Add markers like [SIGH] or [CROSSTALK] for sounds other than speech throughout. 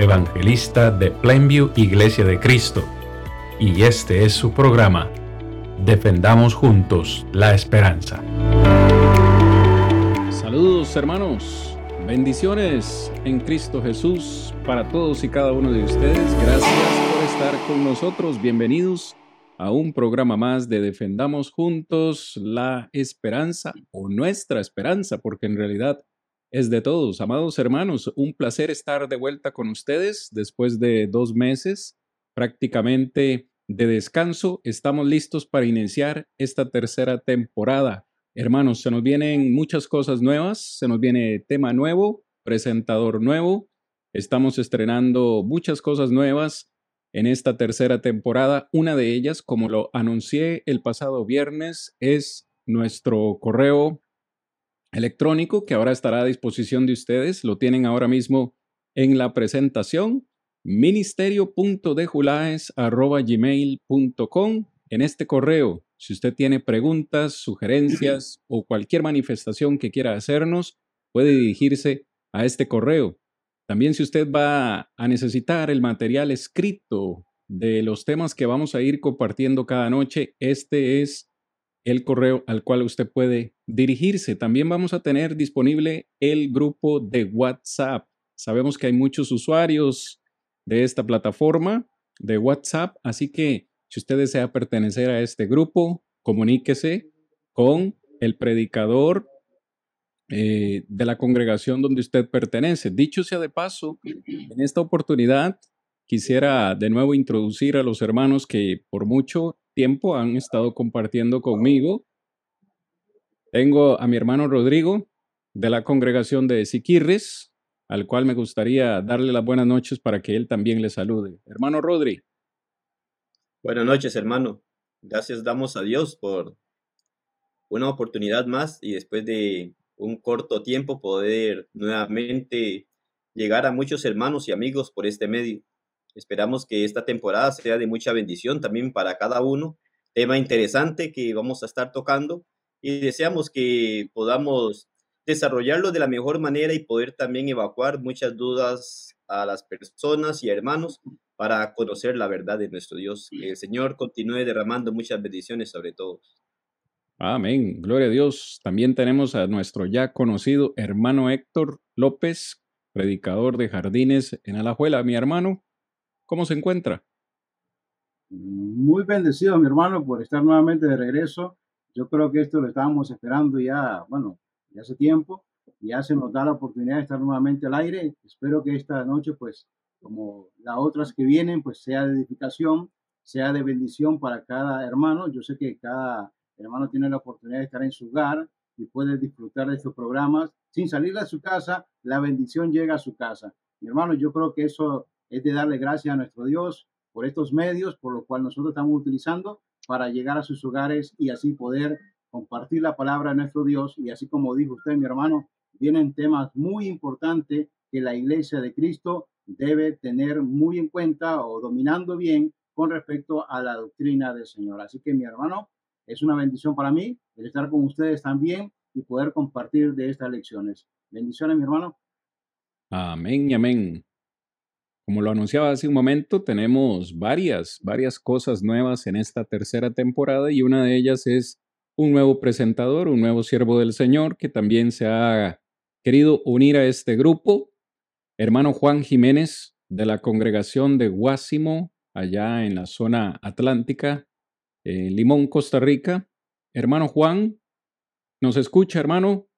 evangelista de Plainview Iglesia de Cristo, y este es su programa Defendamos juntos la esperanza. Saludos hermanos, bendiciones en Cristo Jesús para todos y cada uno de ustedes. Gracias por estar con nosotros. Bienvenidos a un programa más de Defendamos juntos la esperanza o nuestra esperanza, porque en realidad es de todos. Amados hermanos, un placer estar de vuelta con ustedes después de dos meses prácticamente de descanso, estamos listos para iniciar esta tercera temporada. Hermanos, se nos vienen muchas cosas nuevas, se nos viene tema nuevo, presentador nuevo, estamos estrenando muchas cosas nuevas en esta tercera temporada. Una de ellas, como lo anuncié el pasado viernes, es nuestro correo electrónico que ahora estará a disposición de ustedes. Lo tienen ahora mismo en la presentación ministerio.dejulaes.gmail.com. En este correo, si usted tiene preguntas, sugerencias o cualquier manifestación que quiera hacernos, puede dirigirse a este correo. También si usted va a necesitar el material escrito de los temas que vamos a ir compartiendo cada noche, este es el correo al cual usted puede dirigirse. También vamos a tener disponible el grupo de WhatsApp. Sabemos que hay muchos usuarios de esta plataforma de WhatsApp. Así que si usted desea pertenecer a este grupo, comuníquese con el predicador eh, de la congregación donde usted pertenece. Dicho sea de paso, en esta oportunidad quisiera de nuevo introducir a los hermanos que por mucho tiempo han estado compartiendo conmigo. Tengo a mi hermano Rodrigo de la congregación de Siquirres, al cual me gustaría darle las buenas noches para que él también le salude. Hermano Rodri. Buenas noches, hermano. Gracias damos a Dios por una oportunidad más y después de un corto tiempo poder nuevamente llegar a muchos hermanos y amigos por este medio. Esperamos que esta temporada sea de mucha bendición también para cada uno. Tema interesante que vamos a estar tocando y deseamos que podamos desarrollarlo de la mejor manera y poder también evacuar muchas dudas a las personas y hermanos para conocer la verdad de nuestro Dios. Que el Señor continúe derramando muchas bendiciones sobre todos. Amén. Gloria a Dios. También tenemos a nuestro ya conocido hermano Héctor López, predicador de jardines en Alajuela. Mi hermano, ¿cómo se encuentra? Muy bendecido, mi hermano, por estar nuevamente de regreso. Yo creo que esto lo estábamos esperando ya, bueno, ya hace tiempo, ya se nos da la oportunidad de estar nuevamente al aire. Espero que esta noche, pues, como las otras que vienen, pues sea de edificación, sea de bendición para cada hermano. Yo sé que cada hermano tiene la oportunidad de estar en su hogar y puede disfrutar de estos programas sin salir de su casa. La bendición llega a su casa. Mi hermano, yo creo que eso es de darle gracias a nuestro Dios por estos medios, por lo cual nosotros estamos utilizando para llegar a sus hogares y así poder compartir la palabra de nuestro Dios y así como dijo usted, mi hermano, vienen temas muy importantes que la iglesia de Cristo debe tener muy en cuenta o dominando bien con respecto a la doctrina del Señor. Así que mi hermano, es una bendición para mí el estar con ustedes también y poder compartir de estas lecciones. Bendiciones, mi hermano. Amén y amén. Como lo anunciaba hace un momento, tenemos varias, varias cosas nuevas en esta tercera temporada y una de ellas es un nuevo presentador, un nuevo siervo del Señor que también se ha querido unir a este grupo, hermano Juan Jiménez de la congregación de Guásimo, allá en la zona atlántica, en Limón, Costa Rica. Hermano Juan, ¿nos escucha, hermano?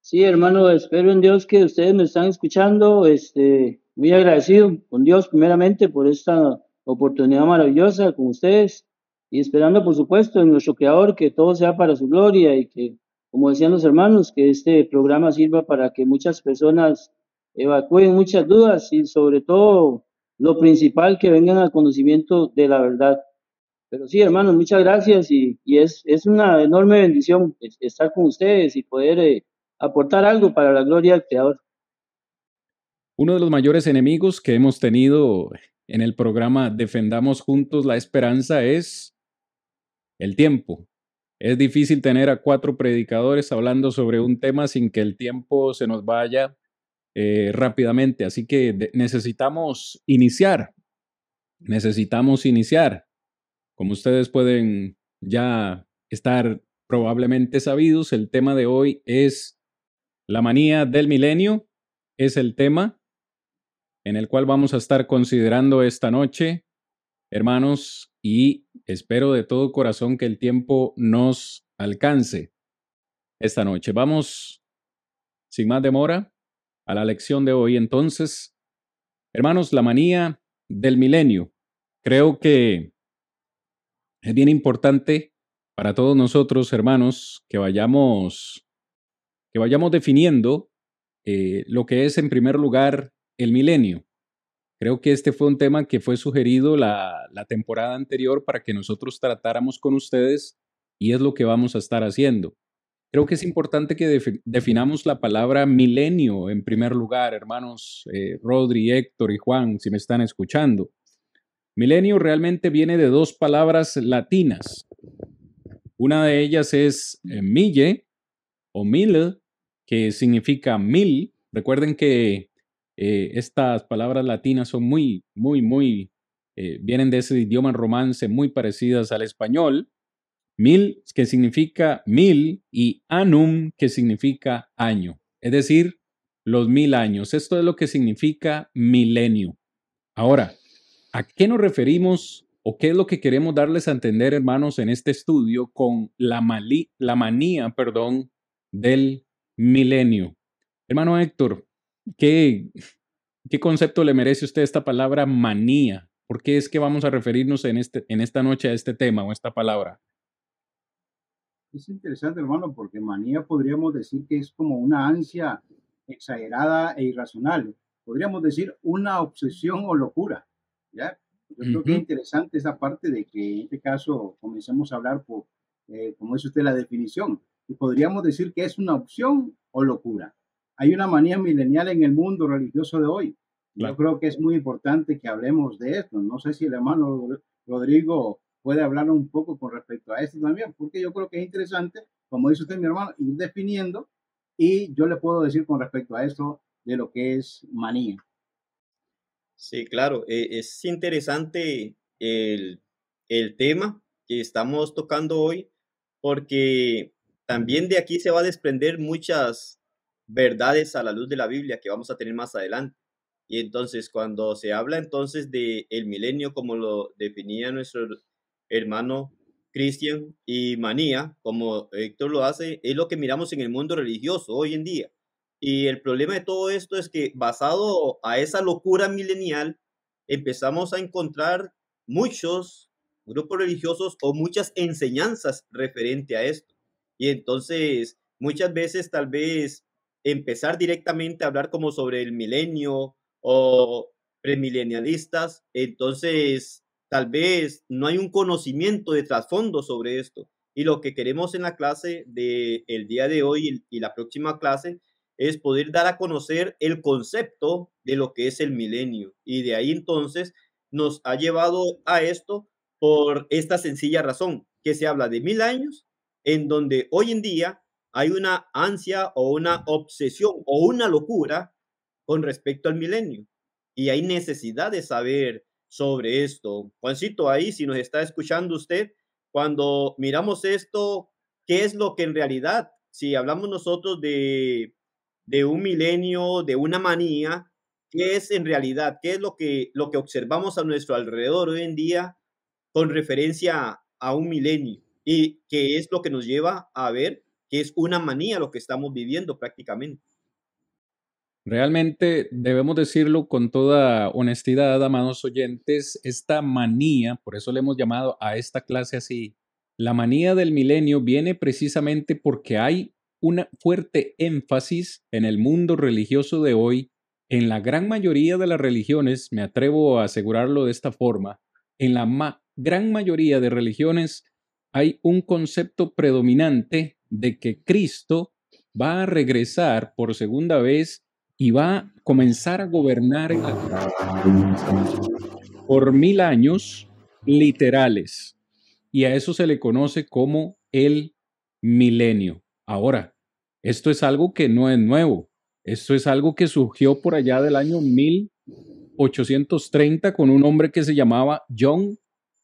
Sí, hermano, espero en Dios que ustedes me están escuchando. Este, muy agradecido con Dios primeramente por esta oportunidad maravillosa con ustedes y esperando, por supuesto, en nuestro Creador que todo sea para su gloria y que, como decían los hermanos, que este programa sirva para que muchas personas evacúen muchas dudas y sobre todo lo principal que vengan al conocimiento de la verdad. Pero sí, hermanos, muchas gracias y, es, es una enorme bendición estar con ustedes y poder eh, aportar algo para la gloria del Creador. Uno de los mayores enemigos que hemos tenido en el programa Defendamos Juntos la Esperanza es el tiempo. Es difícil tener a cuatro predicadores hablando sobre un tema sin que el tiempo se nos vaya eh, rápidamente. Así que necesitamos iniciar. Necesitamos iniciar. Como ustedes pueden ya estar probablemente sabidos, el tema de hoy es la manía del milenio. Es el tema en el cual vamos a estar considerando esta noche, hermanos, y espero de todo corazón que el tiempo nos alcance esta noche. Vamos, sin más demora, a la lección de hoy. Entonces, hermanos, la manía del milenio. Creo que es bien importante para todos nosotros, hermanos, que vayamos, que vayamos definiendo eh, lo que es en primer lugar el milenio. Creo que este fue un tema que fue sugerido la, temporada anterior para que nosotros tratáramos con ustedes y es lo que vamos a estar haciendo. Creo que es importante que definamos la palabra milenio en primer lugar, hermanos eh, Rodri, Héctor y Juan, si me están escuchando. Milenio realmente viene de dos palabras latinas. Una de ellas es eh, mille o mil, que significa mil. Recuerden que eh, estas palabras latinas son muy, muy, muy, eh, vienen de ese idioma romance muy parecidas al español. Mil, que significa mil, y anum, que significa año. Es decir, los mil años. Esto es lo que significa milenio. Ahora, ¿a qué nos referimos o qué es lo que queremos darles a entender, hermanos, en este estudio con la, manía, perdón, del milenio? Hermano Héctor, ¿Qué, ¿Qué concepto le merece usted esta palabra manía? ¿Por qué es que vamos a referirnos en, este, en esta noche a este tema o esta palabra? Es interesante, hermano, porque manía podríamos decir que es como una ansia exagerada e irracional. Podríamos decir una obsesión o locura. ¿ya? Yo creo que es interesante esa parte de que en este caso comencemos a hablar por, eh, como es usted la definición, y podríamos decir que es una opción o locura hay una manía milenial en el mundo religioso de hoy. Yo creo que es muy importante que hablemos de esto. No sé si el hermano Rodrigo puede hablar un poco con respecto a esto también, porque yo creo que es interesante, como dice usted, mi hermano, ir definiendo y yo le puedo decir con respecto a esto de lo que es manía. Sí, claro, e, es interesante el, el tema que estamos tocando hoy, porque también de aquí se va a desprender muchas verdades a la luz de la Biblia que vamos a tener más adelante. Y entonces cuando se habla entonces de el milenio como lo definía nuestro hermano Cristian y manía, como Héctor lo hace, es lo que miramos en el mundo religioso hoy en día. Y el problema de todo esto es que basado a esa locura milenial, empezamos a encontrar muchos grupos religiosos o muchas enseñanzas referente a esto. Y entonces muchas veces tal vez empezar directamente a hablar como sobre el milenio o premilenialistas, entonces tal vez no hay un conocimiento de trasfondo sobre esto. Y lo que queremos en la clase del el día de hoy y la próxima clase es poder dar a conocer el concepto de lo que es el milenio. Y de ahí entonces nos ha llevado a esto por esta sencilla razón, que se habla de mil años, en donde hoy en día hay una ansia o una obsesión o una locura con respecto al milenio. Y hay necesidad de saber sobre esto. Juancito, ahí, si nos está escuchando usted, cuando miramos esto, ¿qué es lo que en realidad, si hablamos nosotros de, de un milenio, de una manía, ¿qué es en realidad? ¿Qué es lo que, lo que observamos a nuestro alrededor hoy en día con referencia a un milenio? Y qué es lo que nos lleva a ver que es una manía lo que estamos viviendo prácticamente. Realmente debemos decirlo con toda honestidad, amados oyentes, esta manía, por eso le hemos llamado a esta clase así, la manía del milenio viene precisamente porque hay un fuerte énfasis en el mundo religioso de hoy en la gran mayoría de las religiones, me atrevo a asegurarlo de esta forma, en la gran mayoría de religiones hay un concepto predominante de que Cristo va a regresar por segunda vez y va a comenzar a gobernar por mil años literales. Y a eso se le conoce como el milenio. Ahora, esto es algo que no es nuevo. Esto es algo que surgió por allá del año 1830 con un hombre que se llamaba John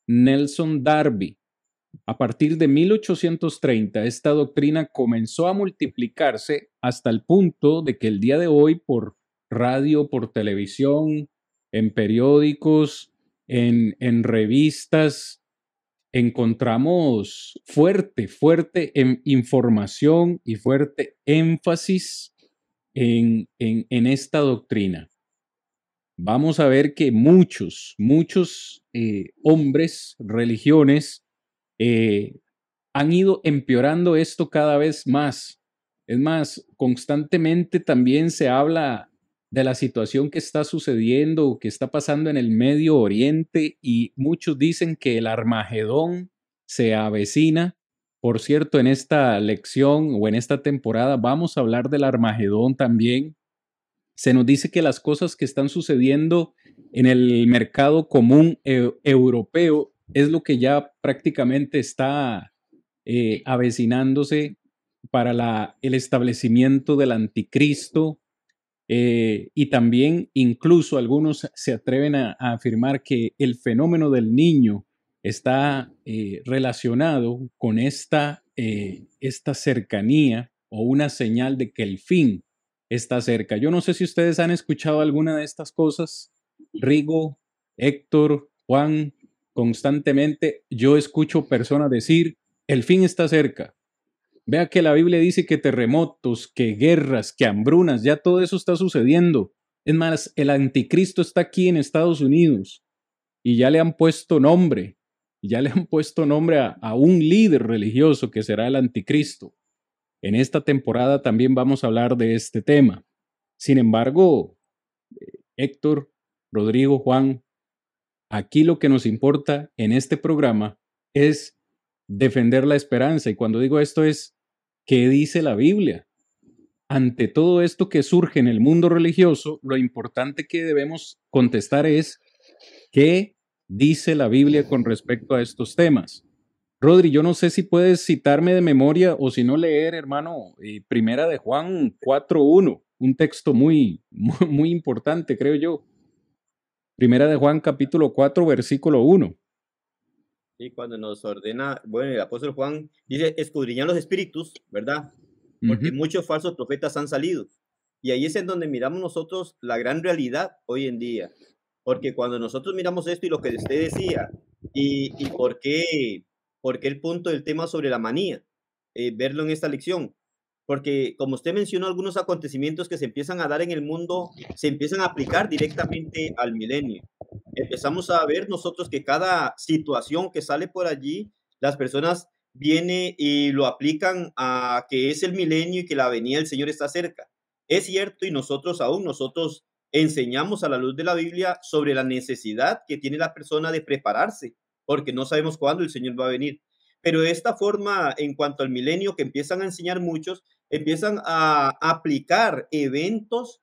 Nelson Darby. A partir de 1830, esta doctrina comenzó a multiplicarse hasta el punto de que el día de hoy, por radio, por televisión, en periódicos, en, en revistas, encontramos fuerte, fuerte información y fuerte énfasis en, en, esta doctrina. Vamos a ver que muchos, muchos eh, hombres, religiones, eh, han ido empeorando esto cada vez más. Es más, constantemente también se habla de la situación que está sucediendo, que está pasando en el Medio Oriente y muchos dicen que el Armagedón se avecina. Por cierto, en esta lección o en esta temporada vamos a hablar del Armagedón también. Se nos dice que las cosas que están sucediendo en el mercado común eh, europeo es lo que ya prácticamente está eh, avecinándose para la, el establecimiento del anticristo, eh, y también incluso algunos se atreven a, afirmar que el fenómeno del niño está eh, relacionado con esta, eh, esta cercanía o una señal de que el fin está cerca. Yo no sé si ustedes han escuchado alguna de estas cosas. Rigo, Héctor, Juan, constantemente yo escucho personas decir, el fin está cerca. Vea que la Biblia dice que terremotos, que guerras, que hambrunas, ya todo eso está sucediendo. Es más, el anticristo está aquí en Estados Unidos y ya le han puesto nombre, ya le han puesto nombre a, a un líder religioso que será el anticristo. En esta temporada también vamos a hablar de este tema. Sin embargo, eh, Héctor, Rodrigo, Juan, aquí lo que nos importa en este programa es defender la esperanza. Y cuando digo esto es, ¿qué dice la Biblia? Ante todo esto que surge en el mundo religioso, lo importante que debemos contestar es, ¿qué dice la Biblia con respecto a estos temas? Rodri, yo no sé si puedes citarme de memoria o si no leer, hermano, eh, primera de Juan 4.1, un texto muy, [LAUGHS] muy, muy importante, creo yo. Primera de Juan capítulo 4, versículo 1. Y cuando nos ordena, bueno, el apóstol Juan dice, escudriñan los espíritus, ¿verdad? Porque muchos falsos profetas han salido. Y ahí es en donde miramos nosotros la gran realidad hoy en día. Porque cuando nosotros miramos esto y lo que usted decía, y, y por, qué, por qué el punto del tema sobre la manía, eh, verlo en esta lección, porque como usted mencionó, algunos acontecimientos que se empiezan a dar en el mundo se empiezan a aplicar directamente al milenio. Empezamos a ver nosotros que cada situación que sale por allí, las personas vienen y lo aplican a que es el milenio y que la venida del Señor está cerca. Es cierto y nosotros aún, nosotros enseñamos a la luz de la Biblia sobre la necesidad que tiene la persona de prepararse, porque no sabemos cuándo el Señor va a venir. Pero de esta forma, en cuanto al milenio que empiezan a enseñar muchos, empiezan a aplicar eventos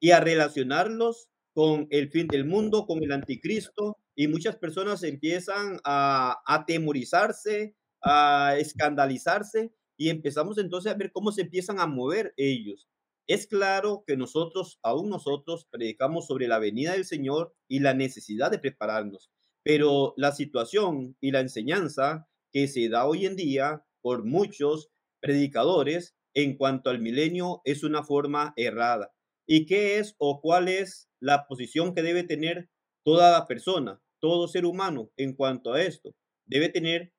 y a relacionarlos con el fin del mundo, con el anticristo, y muchas personas empiezan a atemorizarse, a escandalizarse, y empezamos entonces a ver cómo se empiezan a mover ellos. Es claro que nosotros, aún nosotros, predicamos sobre la venida del Señor y la necesidad de prepararnos, pero la situación y la enseñanza que se da hoy en día por muchos predicadores en cuanto al milenio es una forma errada. ¿Y qué es o cuál es la posición que debe tener toda persona, todo ser humano en cuanto a esto? Debe tener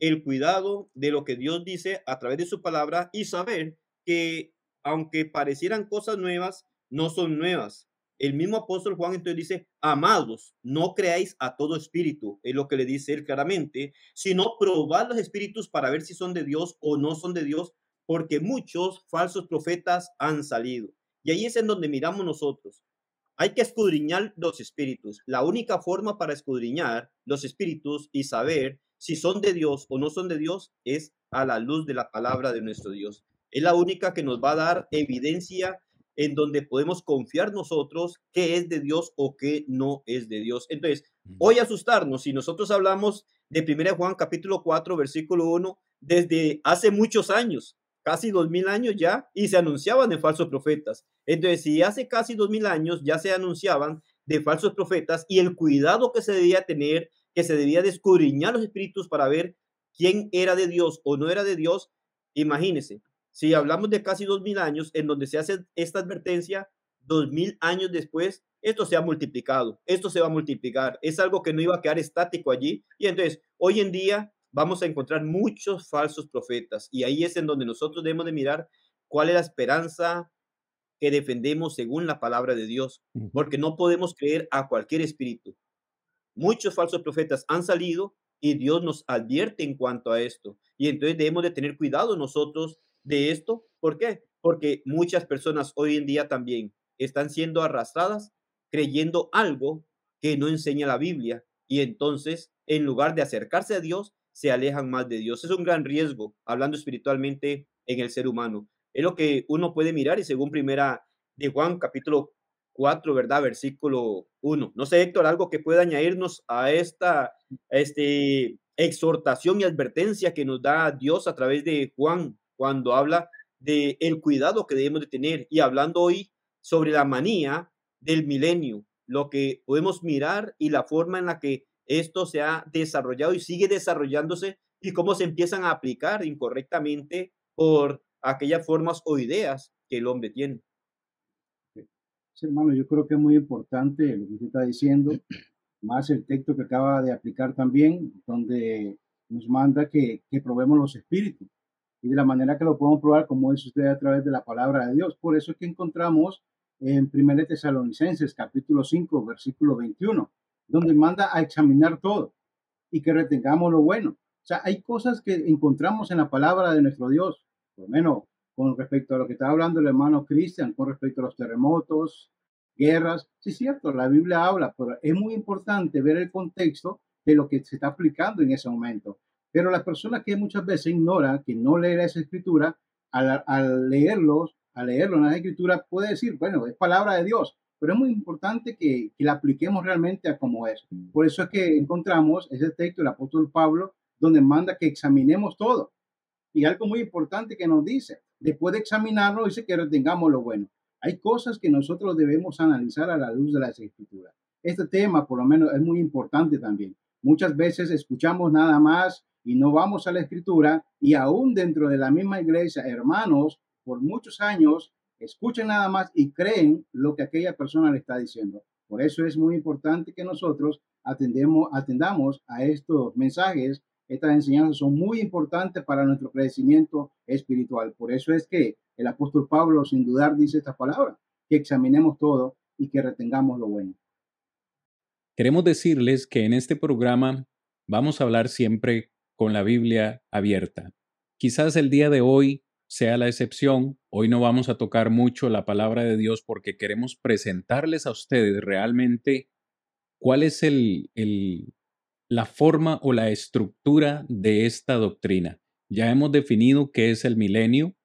el cuidado de lo que Dios dice a través de su palabra y saber que aunque parecieran cosas nuevas, no son nuevas. El mismo apóstol Juan entonces dice, amados, no creáis a todo espíritu, es lo que le dice él claramente, sino probad los espíritus para ver si son de Dios o no son de Dios, porque muchos falsos profetas han salido. Y ahí es en donde miramos nosotros. Hay que escudriñar los espíritus. La única forma para escudriñar los espíritus y saber si son de Dios o no son de Dios es a la luz de la palabra de nuestro Dios. Es la única que nos va a dar evidencia en donde podemos confiar nosotros qué es de Dios o qué no es de Dios. Entonces, hoy asustarnos si nosotros hablamos de 1 Juan capítulo 4, versículo 1, desde hace muchos años, casi dos mil años ya, y se anunciaban de falsos profetas. Entonces, si hace casi dos mil años ya se anunciaban de falsos profetas y el cuidado que se debía tener, que se debía descubrir los espíritus para ver quién era de Dios o no era de Dios, imagínense, si hablamos de casi dos mil años en donde se hace esta advertencia, dos mil años después, esto se ha multiplicado, esto se va a multiplicar, es algo que no iba a quedar estático allí. Y entonces, hoy en día vamos a encontrar muchos falsos profetas y ahí es en donde nosotros debemos de mirar cuál es la esperanza que defendemos según la palabra de Dios, porque no podemos creer a cualquier espíritu. Muchos falsos profetas han salido y Dios nos advierte en cuanto a esto. Y entonces debemos de tener cuidado nosotros de esto. ¿Por qué? Porque muchas personas hoy en día también están siendo arrastradas creyendo algo que no enseña la Biblia y entonces en lugar de acercarse a Dios se alejan más de Dios. Es un gran riesgo hablando espiritualmente en el ser humano. Es lo que uno puede mirar y según primera de Juan capítulo 4, ¿verdad? Versículo 1. No sé, Héctor, algo que pueda añadirnos a esta este, exhortación y advertencia que nos da Dios a través de Juan cuando habla de el cuidado que debemos de tener y hablando hoy sobre la manía del milenio, lo que podemos mirar y la forma en la que esto se ha desarrollado y sigue desarrollándose y cómo se empiezan a aplicar incorrectamente por aquellas formas o ideas que el hombre tiene. Sí, hermano, yo creo que es muy importante lo que usted está diciendo, más el texto que acaba de aplicar también, donde nos manda que, que probemos los espíritus y de la manera que lo podemos probar, como dice usted, a través de la palabra de Dios. Por eso es que encontramos en 1 Tesalonicenses capítulo 5, versículo 21, donde manda a examinar todo y que retengamos lo bueno. O sea, hay cosas que encontramos en la palabra de nuestro Dios, por lo menos con respecto a lo que estaba hablando el hermano Cristian, con respecto a los terremotos, guerras. Sí, es cierto, la Biblia habla, pero es muy importante ver el contexto de lo que se está aplicando en ese momento. Pero la persona que muchas veces ignora, que no lee esa escritura, al, leerlos, al leerlo en la escritura, puede decir, bueno, es palabra de Dios, pero es muy importante que, que la apliquemos realmente a como es. Por eso es que encontramos ese texto del apóstol Pablo, donde manda que examinemos todo. Y algo muy importante que nos dice, después de examinarlo, dice que retengamos lo bueno. Hay cosas que nosotros debemos analizar a la luz de las escrituras. Este tema, por lo menos, es muy importante también. Muchas veces escuchamos nada más y no vamos a la escritura y aún dentro de la misma iglesia, hermanos, por muchos años, escuchan nada más y creen lo que aquella persona le está diciendo. Por eso es muy importante que nosotros atendemos, atendamos a estos mensajes. Estas enseñanzas son muy importantes para nuestro crecimiento espiritual. Por eso es que el apóstol Pablo, sin dudar, dice esta palabra, que examinemos todo y que retengamos lo bueno. Queremos decirles que en este programa vamos a hablar siempre con la Biblia abierta. Quizás el día de hoy sea la excepción. Hoy no vamos a tocar mucho la palabra de Dios porque queremos presentarles a ustedes realmente cuál es el, la forma o la estructura de esta doctrina. Ya hemos definido qué es el milenio,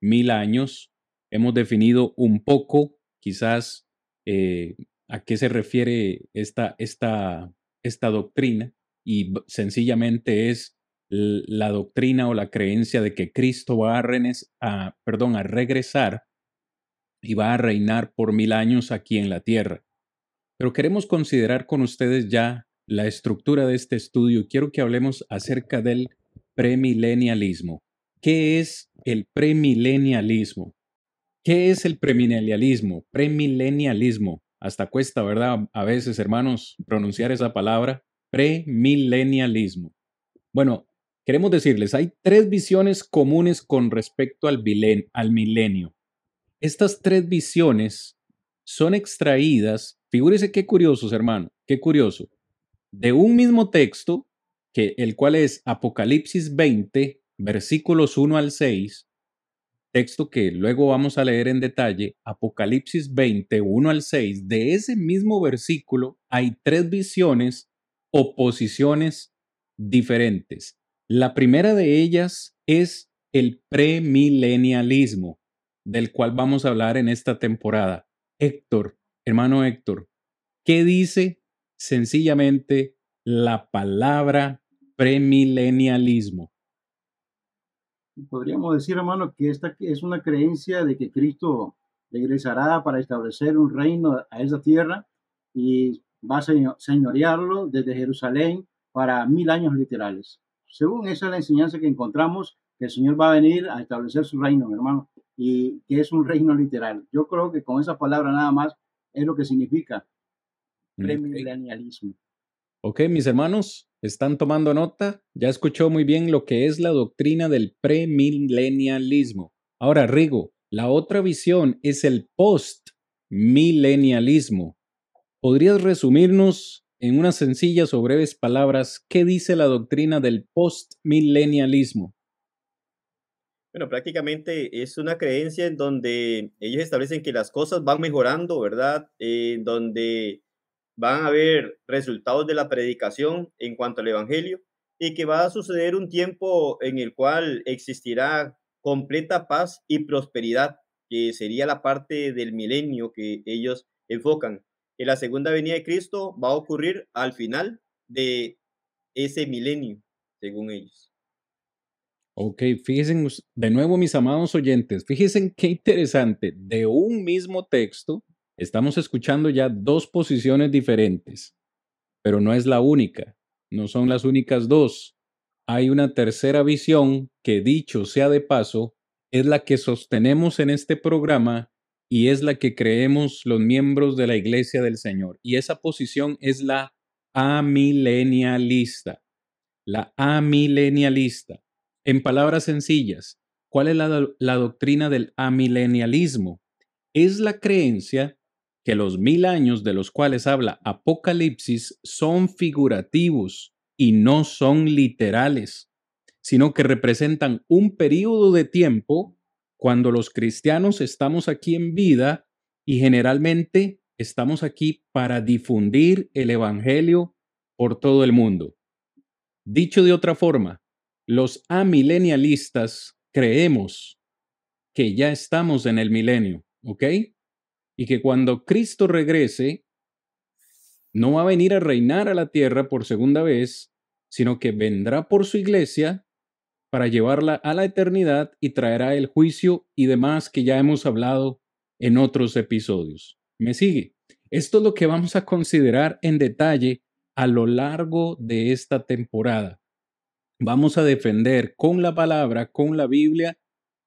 mil años. Hemos definido un poco, quizás, eh, a qué se refiere esta, esta, esta doctrina y sencillamente es la doctrina o la creencia de que Cristo va a, a, perdón, a regresar y va a reinar por mil años aquí en la tierra. Pero queremos considerar con ustedes ya la estructura de este estudio. Quiero que hablemos acerca del premilenialismo. ¿Qué es el premilenialismo? ¿Qué es el premilenialismo? Premilenialismo. Hasta cuesta, ¿verdad? A veces, hermanos, pronunciar esa palabra premilenialismo. Bueno, queremos decirles, hay tres visiones comunes con respecto al, milenio. Estas tres visiones son extraídas, figúrese qué curiosos, hermano, qué curioso, de un mismo texto, que el cual es Apocalipsis 20, versículos 1 al 6, texto que luego vamos a leer en detalle, Apocalipsis 20, 1 al 6, de ese mismo versículo hay tres visiones o posiciones diferentes. La primera de ellas es el premilenialismo, del cual vamos a hablar en esta temporada. Héctor, hermano Héctor, ¿qué dice sencillamente la palabra premilenialismo? Podríamos decir, hermano, que esta es una creencia de que Cristo regresará para establecer un reino a esa tierra y va a señorearlo desde Jerusalén para mil años literales. Según esa es la enseñanza que encontramos, que el Señor va a venir a establecer su reino, hermano, y que es un reino literal. Yo creo que con esa palabra nada más es lo que significa premilenialismo. Ok, mis hermanos, ¿están tomando nota? Ya escuchó muy bien lo que es la doctrina del premilenialismo. Ahora, Rigo, la otra visión es el postmilenialismo. ¿Podrías resumirnos en unas sencillas o breves palabras qué dice la doctrina del postmilenialismo? Bueno, prácticamente es una creencia en donde ellos establecen que las cosas van mejorando, ¿verdad? En donde van a haber resultados de la predicación en cuanto al Evangelio y que va a suceder un tiempo en el cual existirá completa paz y prosperidad, que sería la parte del milenio que ellos enfocan. Que la segunda venida de Cristo va a ocurrir al final de ese milenio, según ellos. Ok, fíjense de nuevo mis amados oyentes, fíjense qué interesante, de un mismo texto estamos escuchando ya dos posiciones diferentes, pero no es la única, no son las únicas dos. Hay una tercera visión que dicho sea de paso, es la que sostenemos en este programa y es la que creemos los miembros de la Iglesia del Señor. Y esa posición es la amilenialista. La amilenialista. En palabras sencillas, ¿cuál es la, doctrina del amilenialismo? Es la creencia que los mil años de los cuales habla Apocalipsis son figurativos y no son literales, sino que representan un periodo de tiempo cuando los cristianos estamos aquí en vida y generalmente estamos aquí para difundir el Evangelio por todo el mundo. Dicho de otra forma, los amilenialistas creemos que ya estamos en el milenio, ¿ok? Y que cuando Cristo regrese, no va a venir a reinar a la tierra por segunda vez, sino que vendrá por su iglesia para llevarla a la eternidad y traerá el juicio y demás que ya hemos hablado en otros episodios. ¿Me sigue? Esto es lo que vamos a considerar en detalle a lo largo de esta temporada vamos a defender con la palabra, con la Biblia,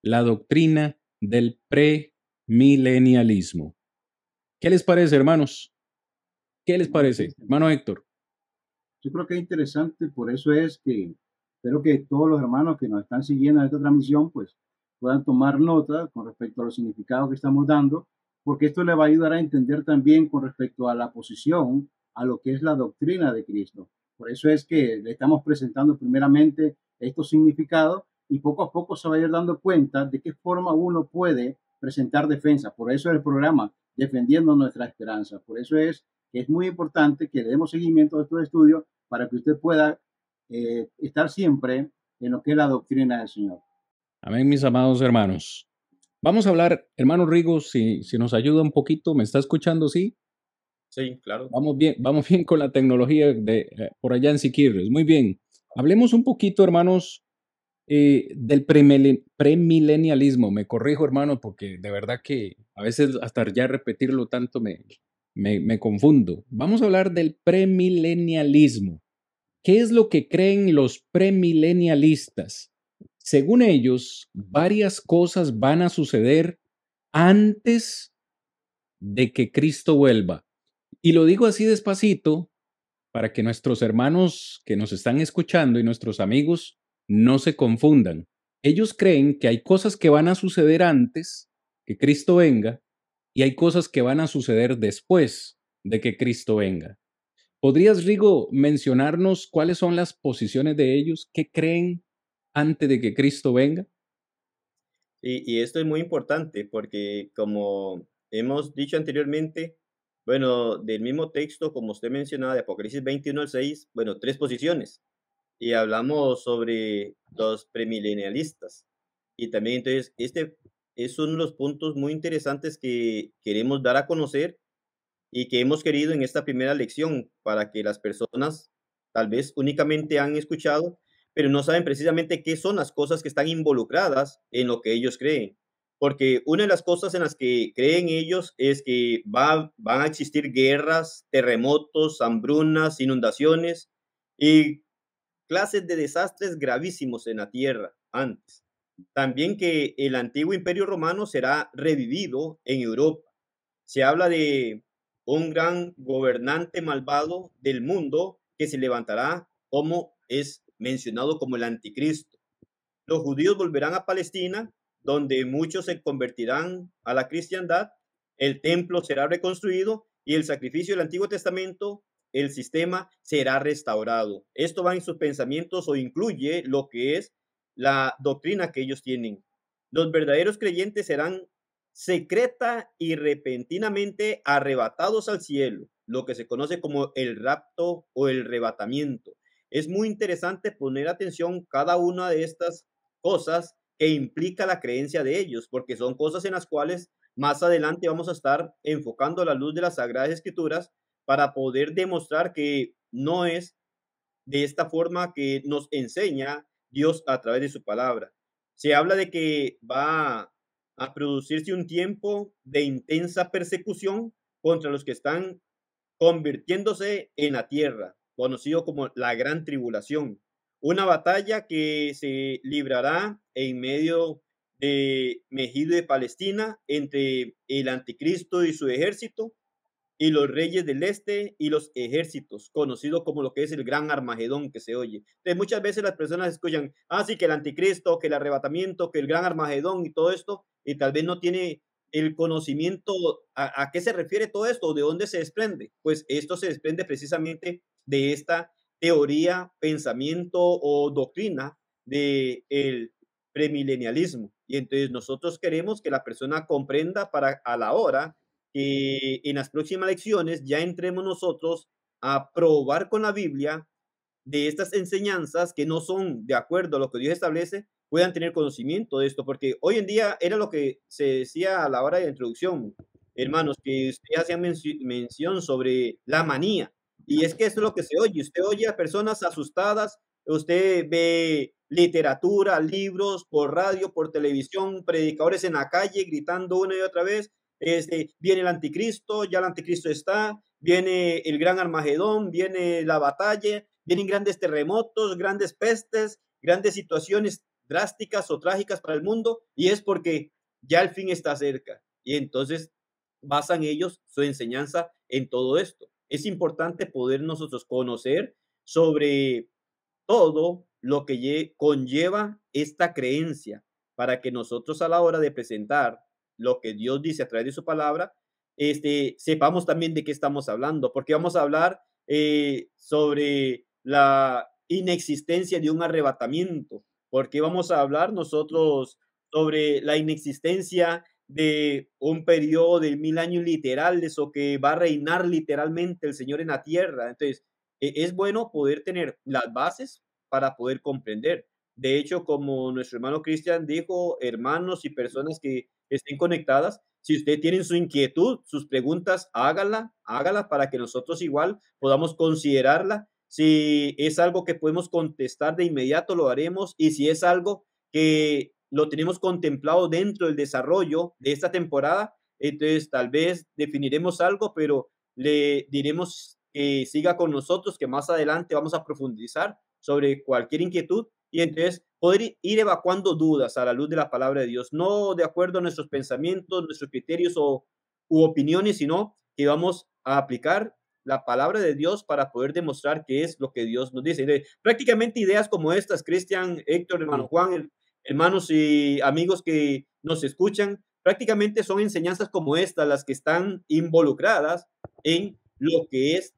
la doctrina del premilenialismo. ¿Qué les parece, hermanos? ¿Qué les parece, hermano Héctor? Yo creo que es interesante, por eso es que espero que todos los hermanos que nos están siguiendo en esta transmisión, pues puedan tomar nota con respecto a los significados que estamos dando, porque esto le va a ayudar a entender también con respecto a la posición, a lo que es la doctrina de Cristo. Por eso es que le estamos presentando primeramente estos significados y poco a poco se va a ir dando cuenta de qué forma uno puede presentar defensa. Por eso es el programa Defendiendo Nuestra Esperanza. Por eso es que es muy importante que le demos seguimiento a estos estudios para que usted pueda eh, estar siempre en lo que es la doctrina del Señor. Amén, mis amados hermanos. Vamos a hablar, hermano Rigo, si, si nos ayuda un poquito, ¿me está escuchando? Sí. Sí, claro. Vamos bien, vamos bien con la tecnología de eh, por allá en Siquirres. Muy bien. Hablemos un poquito, hermanos, eh, del premilenialismo. Me corrijo, hermano, porque de verdad que a veces hasta ya repetirlo tanto me, me, me confundo. Vamos a hablar del premilenialismo. ¿Qué es lo que creen los premilenialistas? Según ellos, varias cosas van a suceder antes de que Cristo vuelva. Y lo digo así despacito para que nuestros hermanos que nos están escuchando y nuestros amigos no se confundan. Ellos creen que hay cosas que van a suceder antes que Cristo venga y hay cosas que van a suceder después de que Cristo venga. ¿Podrías, Rigo, mencionarnos cuáles son las posiciones de ellos? ¿Qué creen antes de que Cristo venga? Y, esto es muy importante porque como hemos dicho anteriormente, bueno, del mismo texto, como usted mencionaba, de Apocalipsis 21 al 6, bueno, tres posiciones. Y hablamos sobre los premilenialistas. Y también entonces, este es uno de los puntos muy interesantes que queremos dar a conocer y que hemos querido en esta primera lección para que las personas tal vez únicamente han escuchado, pero no saben precisamente qué son las cosas que están involucradas en lo que ellos creen. Porque una de las cosas en las que creen ellos es que va, van a existir guerras, terremotos, hambrunas, inundaciones y clases de desastres gravísimos en la tierra antes. También que el antiguo imperio romano será revivido en Europa. Se habla de un gran gobernante malvado del mundo que se levantará como es mencionado como el anticristo. Los judíos volverán a Palestina, donde muchos se convertirán a la cristiandad, el templo será reconstruido y el sacrificio del Antiguo Testamento, el sistema será restaurado. Esto va en sus pensamientos o incluye lo que es la doctrina que ellos tienen. Los verdaderos creyentes serán secreta y repentinamente arrebatados al cielo, lo que se conoce como el rapto o el arrebatamiento. Es muy interesante poner atención cada una de estas cosas que implica la creencia de ellos, porque son cosas en las cuales más adelante vamos a estar enfocando la luz de las Sagradas Escrituras para poder demostrar que no es de esta forma que nos enseña Dios a través de su palabra. Se habla de que va a producirse un tiempo de intensa persecución contra los que están convirtiéndose en la tierra, conocido como la gran tribulación. Una batalla que se librará en medio de Mejido de Palestina entre el anticristo y su ejército y los reyes del este y los ejércitos, conocido como lo que es el gran Armagedón que se oye. Entonces, muchas veces las personas escuchan, ah, sí, que el anticristo, que el arrebatamiento, que el gran Armagedón y todo esto, y tal vez no tiene el conocimiento a, a qué se refiere todo esto, de dónde se desprende. Pues esto se desprende precisamente de esta teoría, pensamiento o doctrina del el premilenialismo. Y entonces nosotros queremos que la persona comprenda para a la hora que en las próximas lecciones ya entremos nosotros a probar con la Biblia de estas enseñanzas que no son de acuerdo a lo que Dios establece, puedan tener conocimiento de esto, porque hoy en día era lo que se decía a la hora de la introducción, hermanos, que usted hacía mención sobre la manía, y es que esto es lo que se oye, usted oye a personas asustadas, usted ve literatura, libros por radio, por televisión, predicadores en la calle gritando una y otra vez, este, viene el anticristo, ya el anticristo está, viene el gran Armagedón, viene la batalla, vienen grandes terremotos, grandes pestes, grandes situaciones drásticas o trágicas para el mundo, y es porque ya el fin está cerca. Y entonces basan ellos su enseñanza en todo esto. Es importante poder nosotros conocer sobre todo lo que conlleva esta creencia para que nosotros a la hora de presentar lo que Dios dice a través de su palabra, este, sepamos también de qué estamos hablando, porque vamos a hablar eh, sobre la inexistencia de un arrebatamiento, porque vamos a hablar nosotros sobre la inexistencia de un periodo de mil años literales o que va a reinar literalmente el Señor en la tierra. Entonces, e, es bueno poder tener las bases para poder comprender. De hecho, como nuestro hermano Cristian dijo, hermanos y personas que estén conectadas. Si usted tiene su inquietud, sus preguntas, hágala, hágala para que nosotros igual podamos considerarla. Si es algo que podemos contestar de inmediato, lo haremos. Y si es algo que lo tenemos contemplado dentro del desarrollo de esta temporada, entonces tal vez definiremos algo, pero le diremos que siga con nosotros, que más adelante vamos a profundizar sobre cualquier inquietud y entonces poder ir evacuando dudas a la luz de la palabra de Dios, no de acuerdo a nuestros pensamientos, nuestros criterios o u opiniones, sino que vamos a aplicar la palabra de Dios para poder demostrar qué es lo que Dios nos dice. prácticamente ideas como estas, Cristian, Héctor, hermano Juan, hermanos y amigos que nos escuchan, prácticamente son enseñanzas como estas las que están involucradas en lo que es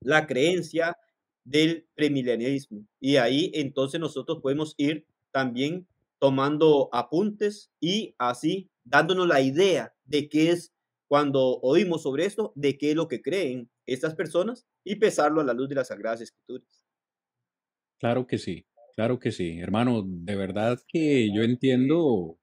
la creencia del premilenialismo. Y ahí entonces nosotros podemos ir también tomando apuntes y así dándonos la idea de qué es cuando oímos sobre esto, de qué es lo que creen estas personas y pesarlo a la luz de las Sagradas Escrituras. Claro que sí, claro que sí. Hermano, de verdad que yo entiendo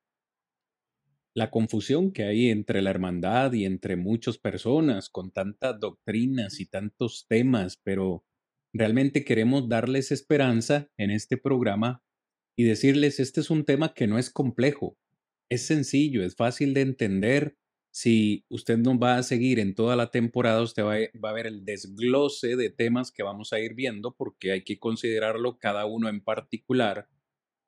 la confusión que hay entre la hermandad y entre muchas personas con tantas doctrinas y tantos temas, pero realmente queremos darles esperanza en este programa y decirles, este es un tema que no es complejo, es sencillo, es fácil de entender. Si usted nos va a seguir en toda la temporada, usted va a, ver el desglose de temas que vamos a ir viendo porque hay que considerarlo cada uno en particular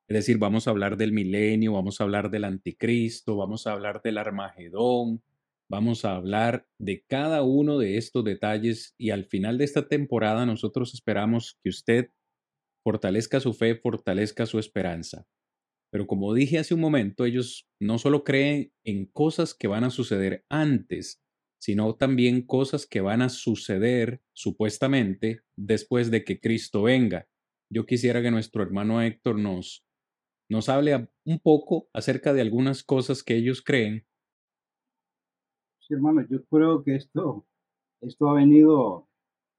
es decir, vamos a hablar del milenio, vamos a hablar del anticristo, vamos a hablar del Armagedón, vamos a hablar de cada uno de estos detalles y al final de esta temporada nosotros esperamos que usted fortalezca su fe, fortalezca su esperanza. Pero como dije hace un momento, ellos no solo creen en cosas que van a suceder antes, sino también cosas que van a suceder supuestamente después de que Cristo venga. Yo quisiera que nuestro hermano Héctor nos nos hable un poco acerca de algunas cosas que ellos creen. Sí, hermano, yo creo que esto, esto ha venido,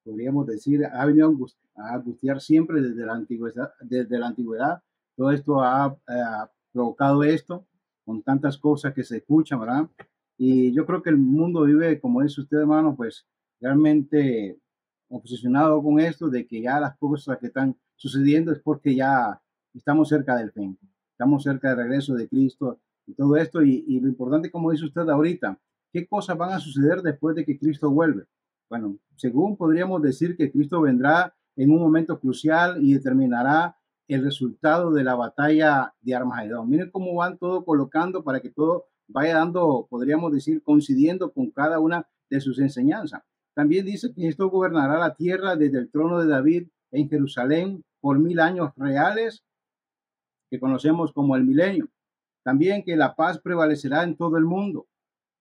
podríamos decir, ha venido a angustiar siempre desde la antigüedad. Desde la antigüedad. Todo esto ha, provocado esto con tantas cosas que se escuchan, ¿verdad? Y yo creo que el mundo vive, como dice usted, hermano, pues realmente obsesionado con esto, de que ya las cosas que están sucediendo es porque ya estamos cerca del fin, estamos cerca del regreso de Cristo y todo esto. Y, lo importante, como dice usted ahorita, ¿qué cosas van a suceder después de que Cristo vuelve? Bueno, según podríamos decir que Cristo vendrá en un momento crucial y determinará el resultado de la batalla de Armagedón. Miren cómo van todo colocando para que todo vaya dando, podríamos decir, coincidiendo con cada una de sus enseñanzas. También dice que esto gobernará la tierra desde el trono de David en Jerusalén por mil años reales que conocemos como el milenio. También que la paz prevalecerá en todo el mundo.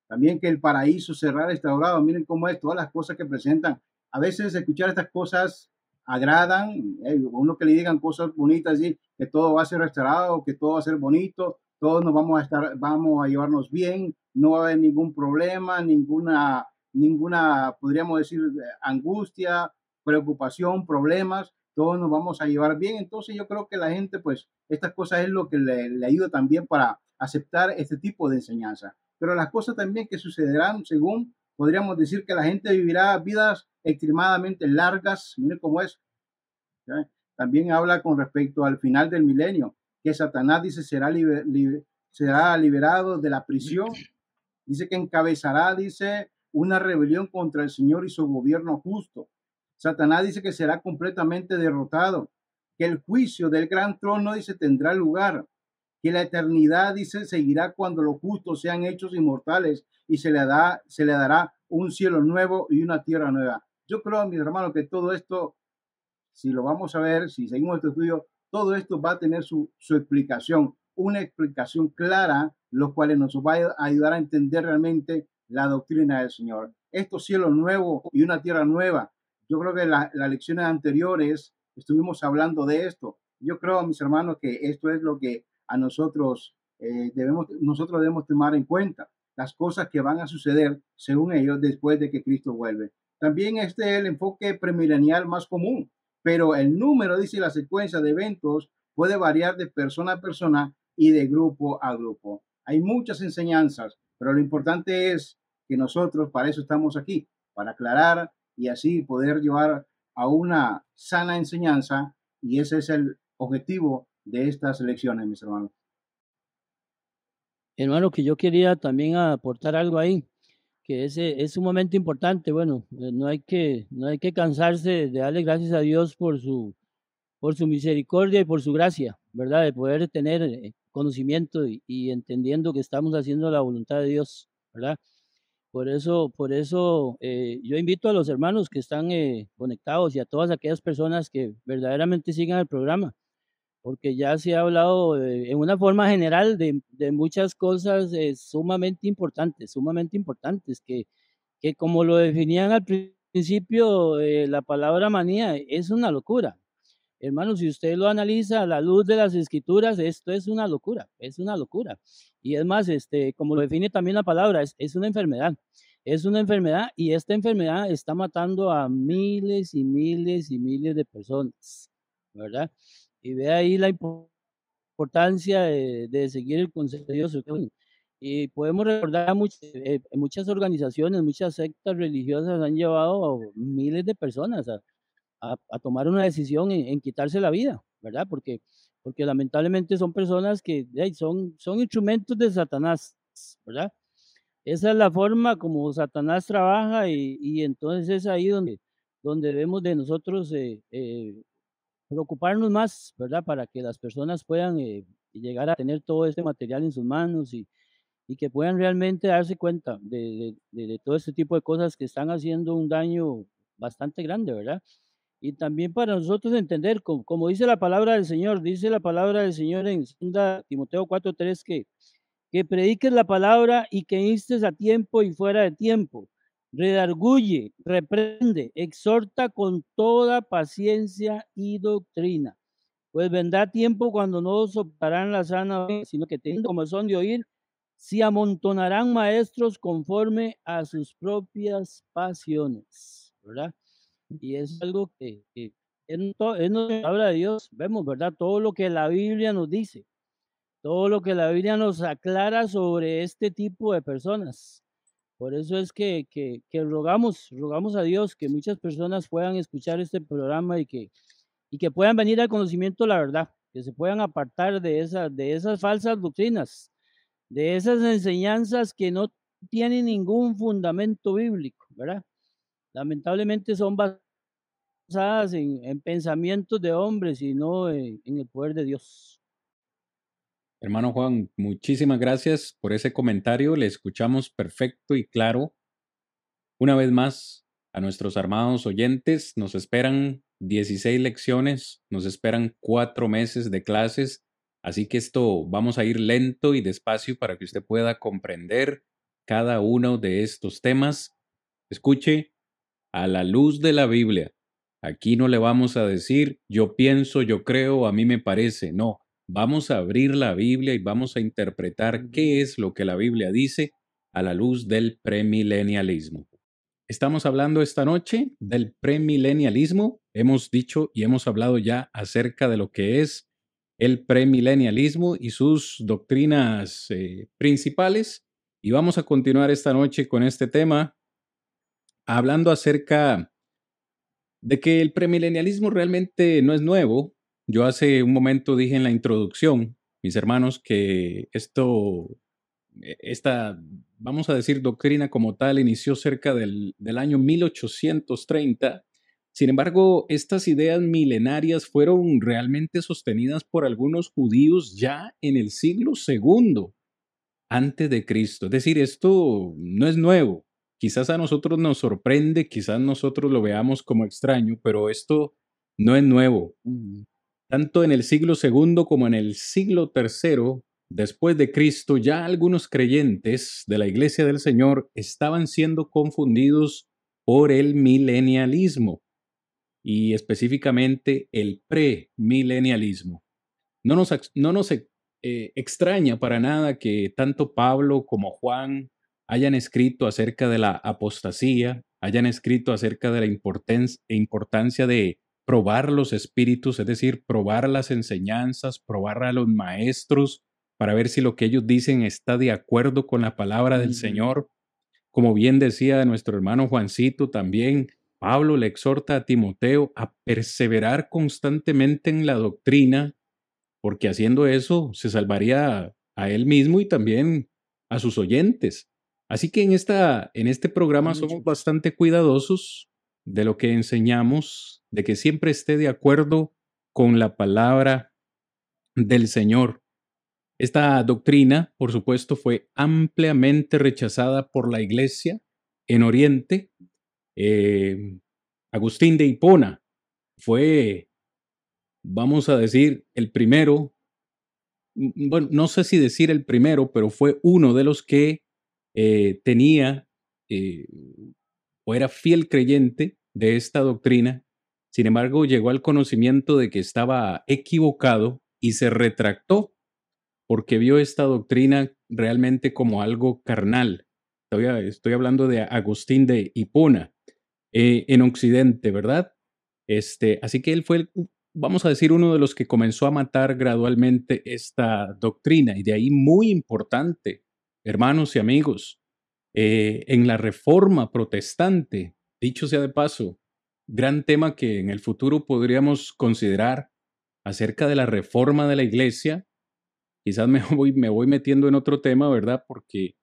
También que el paraíso será restaurado. Miren cómo es, todas las cosas que presentan. A veces escuchar estas cosas agradan, eh, uno que le digan cosas bonitas, y que todo va a ser restaurado, que todo va a ser bonito, todos nos vamos a estar, vamos a llevarnos bien, no va a haber ningún problema, ninguna, ninguna, podríamos decir, angustia, preocupación, problemas todos nos vamos a llevar bien. Entonces yo creo que la gente, pues, estas cosas es lo que le, ayuda también para aceptar este tipo de enseñanza. Pero las cosas también que sucederán, según podríamos decir que la gente vivirá vidas extremadamente largas, miren cómo es. También habla con respecto al final del milenio, que Satanás dice será, será liberado de la prisión. Dice que encabezará, dice, una rebelión contra el Señor y su gobierno justo. Satanás dice que será completamente derrotado, que el juicio del gran trono dice tendrá lugar, que la eternidad dice seguirá cuando los justos sean hechos inmortales y se le, da, se le dará un cielo nuevo y una tierra nueva. Yo creo, mis hermanos, que todo esto, si lo vamos a ver, si seguimos este estudio, todo esto va a tener su, su explicación, una explicación clara, lo cual nos va a ayudar a entender realmente la doctrina del Señor. Estos cielos nuevos y una tierra nueva yo creo que las lecciones anteriores estuvimos hablando de esto. Yo creo, mis hermanos, que esto es lo que a nosotros eh, debemos, nosotros debemos tomar en cuenta, las cosas que van a suceder, según ellos, después de que Cristo vuelve. También este es el enfoque premilenial más común, pero el número, dice la secuencia de eventos, puede variar de persona a persona y de grupo a grupo. Hay muchas enseñanzas, pero lo importante es que nosotros, para eso estamos aquí, para aclarar y así poder llevar a una sana enseñanza y ese es el objetivo de estas lecciones, mis hermanos. Hermano, que yo quería también aportar algo ahí, que ese es un momento importante. Bueno, eh, no hay que, no hay que cansarse de darle gracias a Dios por su, por su misericordia y por su gracia, ¿verdad? De poder tener eh, conocimiento y, entendiendo que estamos haciendo la voluntad de Dios, ¿verdad? Por eso, por eso eh, yo invito a los hermanos que están conectados y a todas aquellas personas que verdaderamente sigan el programa, porque ya se ha hablado eh, en una forma general de, de muchas cosas sumamente importantes, sumamente importantes, que, que como lo definían al principio, la palabra manía es una locura. hermano, si usted lo analiza a la luz de las escrituras, esto es una locura, es una locura. Y es más, este, como lo define también la palabra, es, es una enfermedad. Es una enfermedad y esta enfermedad está matando a miles y miles y miles de personas, ¿verdad? Y ve ahí la importancia de, de seguir el consejo de Dios. Y podemos recordar muchas, eh, muchas organizaciones, muchas sectas religiosas han llevado a miles de personas a, a, tomar una decisión en, quitarse la vida, ¿verdad? Porque, porque lamentablemente son personas que son, son instrumentos de Satanás, ¿verdad? Esa es la forma como Satanás trabaja y, y entonces es ahí donde, donde debemos de nosotros eh, eh, preocuparnos más, ¿verdad? Para que las personas puedan eh, llegar a tener todo este material en sus manos y, y que puedan realmente darse cuenta de, de, de, todo este tipo de cosas que están haciendo un daño bastante grande, ¿verdad? Y también para nosotros entender, como, como dice la palabra del Señor, dice la palabra del Señor en Timoteo 4.3 que, que prediques la palabra y que instes a tiempo y fuera de tiempo, redarguye, reprende, exhorta con toda paciencia y doctrina. Pues vendrá tiempo cuando no soportarán la sana, sino que teniendo como son de oír, se amontonarán maestros conforme a sus propias pasiones, ¿verdad? Y es algo que, que en, en la palabra de Dios vemos, ¿verdad? Todo lo que la Biblia nos dice, todo lo que la Biblia nos aclara sobre este tipo de personas. Por eso es que, rogamos, rogamos a Dios que muchas personas puedan escuchar este programa y que, puedan venir al conocimiento de la verdad, que se puedan apartar de, esa, de esas falsas doctrinas de esas enseñanzas que no tienen ningún fundamento bíblico, ¿verdad? Lamentablemente son basadas en, pensamientos de hombres y no en el poder de Dios. Hermano Juan, muchísimas gracias por ese comentario. Le escuchamos perfecto y claro. Una vez más, a nuestros armados oyentes, nos esperan 16 lecciones, nos esperan cuatro meses de clases Así que esto vamos a ir lento y despacio para que usted pueda comprender cada uno de estos temas. Escuche, a la luz de la Biblia. Aquí no le vamos a decir yo pienso, yo creo, a mí me parece. No, vamos a abrir la Biblia y vamos a interpretar qué es lo que la Biblia dice a la luz del premilenialismo. Estamos hablando esta noche del premilenialismo. Hemos dicho y hemos hablado ya acerca de lo que es el premilenialismo y sus doctrinas eh, principales. Y vamos a continuar esta noche con este tema, hablando acerca de que el premilenialismo realmente no es nuevo. Yo hace un momento dije en la introducción, mis hermanos, que esto, e, esta, vamos a decir, doctrina como tal inició cerca del, del año 1830 sin embargo, estas ideas milenarias fueron realmente sostenidas por algunos judíos ya en el siglo II antes de Cristo. Es decir, esto no es nuevo. Quizás a nosotros nos sorprende, quizás nosotros lo veamos como extraño, pero esto no es nuevo. Tanto en el siglo II como en el siglo III después de Cristo, ya algunos creyentes de la Iglesia del Señor estaban siendo confundidos por el milenialismo y específicamente el premilenialismo. No nos, no nos eh, extraña para nada que tanto Pablo como Juan hayan escrito acerca de la apostasía, hayan escrito acerca de la importancia de probar los espíritus, es decir, probar las enseñanzas, probar a los maestros para ver si lo que ellos dicen está de acuerdo con la palabra del Señor. Como bien decía nuestro hermano Juancito también, Pablo le exhorta a Timoteo a perseverar constantemente en la doctrina, porque haciendo eso se salvaría a él mismo y también a sus oyentes. Así que en, esta, en este programa somos bastante cuidadosos de lo que enseñamos, de que siempre esté de acuerdo con la palabra del Señor. Esta doctrina, por supuesto, fue ampliamente rechazada por la Iglesia en Oriente eh, Agustín de Hipona fue, vamos a decir, el primero, bueno, no sé si decir el primero, pero fue uno de los que eh, tenía eh, o era fiel creyente de esta doctrina. Sin embargo, llegó al conocimiento de que estaba equivocado y se retractó porque vio esta doctrina realmente como algo carnal. Estoy, hablando de Agustín de Hipona eh, en Occidente, ¿verdad? Este, así que él fue, vamos a decir, uno de los que comenzó a matar gradualmente esta doctrina y de ahí muy importante, hermanos y amigos, eh, en la reforma protestante, dicho sea de paso, gran tema que en el futuro podríamos considerar acerca de la reforma de la iglesia. Quizás me [LAUGHS] voy, me voy metiendo en otro tema, ¿verdad? Porque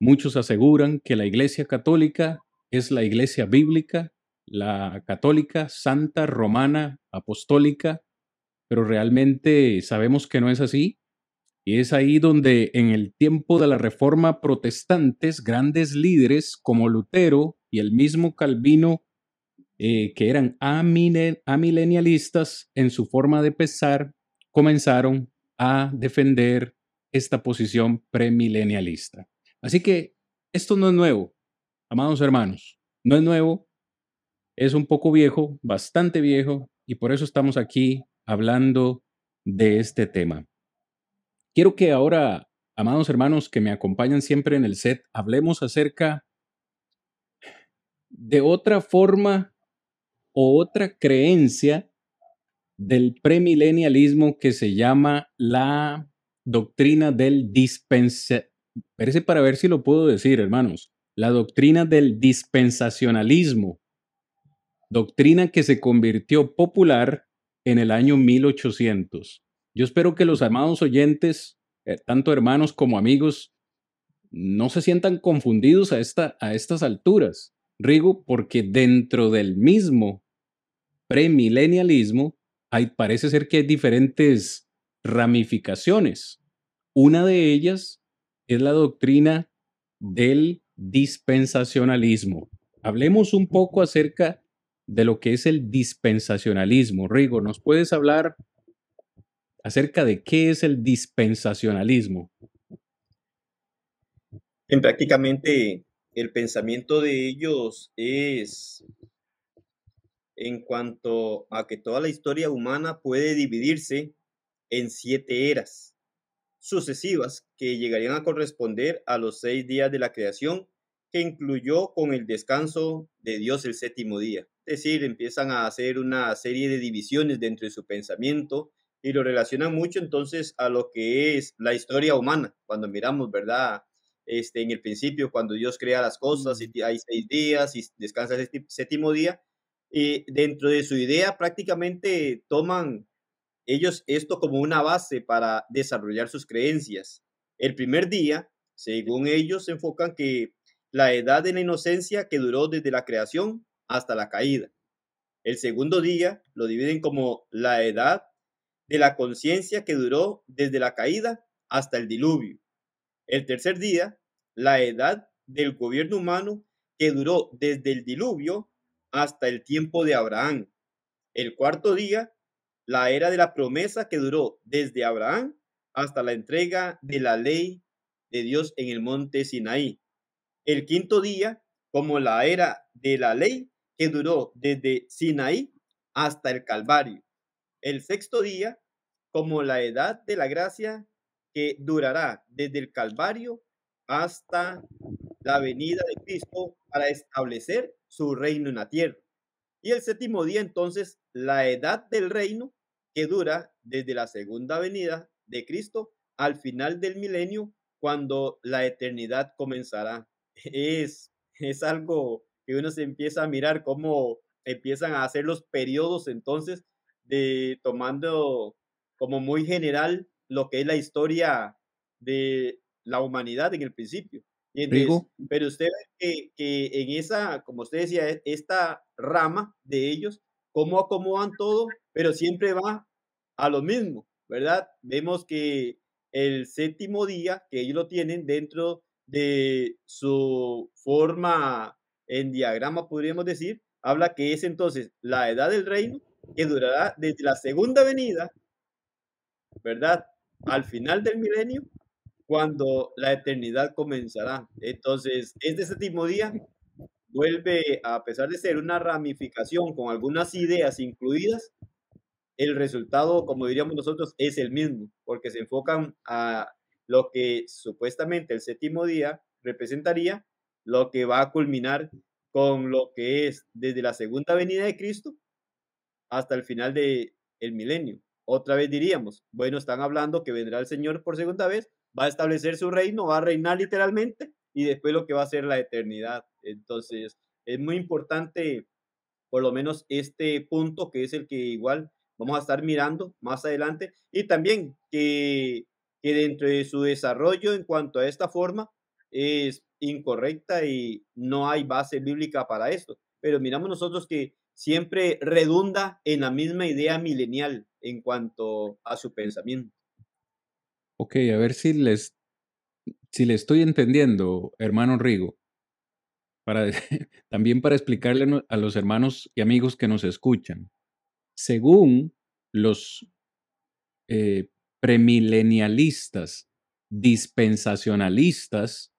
muchos aseguran que la iglesia católica es la iglesia bíblica, la católica, santa, romana, apostólica, pero realmente sabemos que no es así. Y es ahí donde en el tiempo de la Reforma protestantes, grandes líderes como Lutero y el mismo Calvino, eh, que eran amilenialistas en su forma de pensar, comenzaron a defender esta posición premilenialista. Así que esto no es nuevo, amados hermanos, no es nuevo, es un poco viejo, bastante viejo, y por eso estamos aquí hablando de este tema. Quiero que ahora, amados hermanos que me acompañan siempre en el set, hablemos acerca de otra forma o otra creencia del premilenialismo que se llama la doctrina del dispensa. Parece para ver si lo puedo decir, hermanos. La doctrina del dispensacionalismo. Doctrina que se convirtió popular en el año 1800. Yo espero que los amados oyentes, eh, tanto hermanos como amigos, no se sientan confundidos a, esta, a estas alturas, Rigo, porque dentro del mismo premilenialismo parece ser que hay diferentes ramificaciones. Una de ellas es la doctrina del dispensacionalismo. Hablemos un poco acerca de lo que es el dispensacionalismo. Rigo, ¿nos puedes hablar acerca de qué es el dispensacionalismo. En prácticamente el pensamiento de ellos es en cuanto a que toda la historia humana puede dividirse en siete eras sucesivas que llegarían a corresponder a los seis días de la creación que incluyó con el descanso de Dios el séptimo día. Es decir, empiezan a hacer una serie de divisiones dentro de su pensamiento y lo relacionan mucho entonces a lo que es la historia humana, cuando miramos, ¿verdad? Este, en el principio, cuando Dios crea las cosas, y hay seis días y descansa el séptimo día, y dentro de su idea prácticamente toman ellos esto como una base para desarrollar sus creencias. El primer día, según ellos, se enfocan que la edad de la inocencia que duró desde la creación hasta la caída. El segundo día lo dividen como la edad de la conciencia que duró desde la caída hasta el diluvio. El tercer día, la edad del gobierno humano que duró desde el diluvio hasta el tiempo de Abraham. El cuarto día, la era de la promesa que duró desde Abraham hasta la entrega de la ley de Dios en el monte Sinaí. El quinto día, como la era de la ley que duró desde Sinaí hasta el Calvario el sexto día como la edad de la gracia que durará desde el Calvario hasta la venida de Cristo para establecer su reino en la tierra. Y el séptimo día entonces la edad del reino que dura desde la segunda venida de Cristo al final del milenio cuando la eternidad comenzará. Es, es algo que uno se empieza a mirar cómo empiezan a hacer los periodos entonces de tomando como muy general lo que es la historia de la humanidad en el principio. pero usted ve que, en esa, como usted decía, e, esta rama de ellos, cómo acomodan todo, pero siempre va a lo mismo, ¿verdad? Vemos que el séptimo día, que ellos lo tienen dentro de su forma en diagrama, podríamos decir, habla que es entonces la edad del reino que durará desde la segunda venida, ¿verdad? Al final del milenio, cuando la eternidad comenzará. Entonces, este séptimo día vuelve, a pesar de ser una ramificación con algunas ideas incluidas, el resultado, como diríamos nosotros, es el mismo, porque se enfocan a lo que supuestamente el séptimo día representaría, lo que va a culminar con lo que es desde la segunda venida de Cristo hasta el final del el milenio. Otra vez diríamos, bueno, están hablando que vendrá el Señor por segunda vez, va a establecer su reino, va a reinar literalmente y después lo que va a ser la eternidad. Entonces, es muy importante, por lo menos este punto, que es el que igual vamos a estar mirando más adelante, y también que, que dentro de su desarrollo en cuanto a esta forma es incorrecta y no hay base bíblica para esto. Pero miramos nosotros que siempre redunda en la misma idea milenial en cuanto a su pensamiento. Ok, a ver si les, si le estoy entendiendo, hermano Rigo. Para, [LAUGHS] también para explicarle a los hermanos y amigos que nos escuchan. Según los eh, premilenialistas, dispensacionalistas,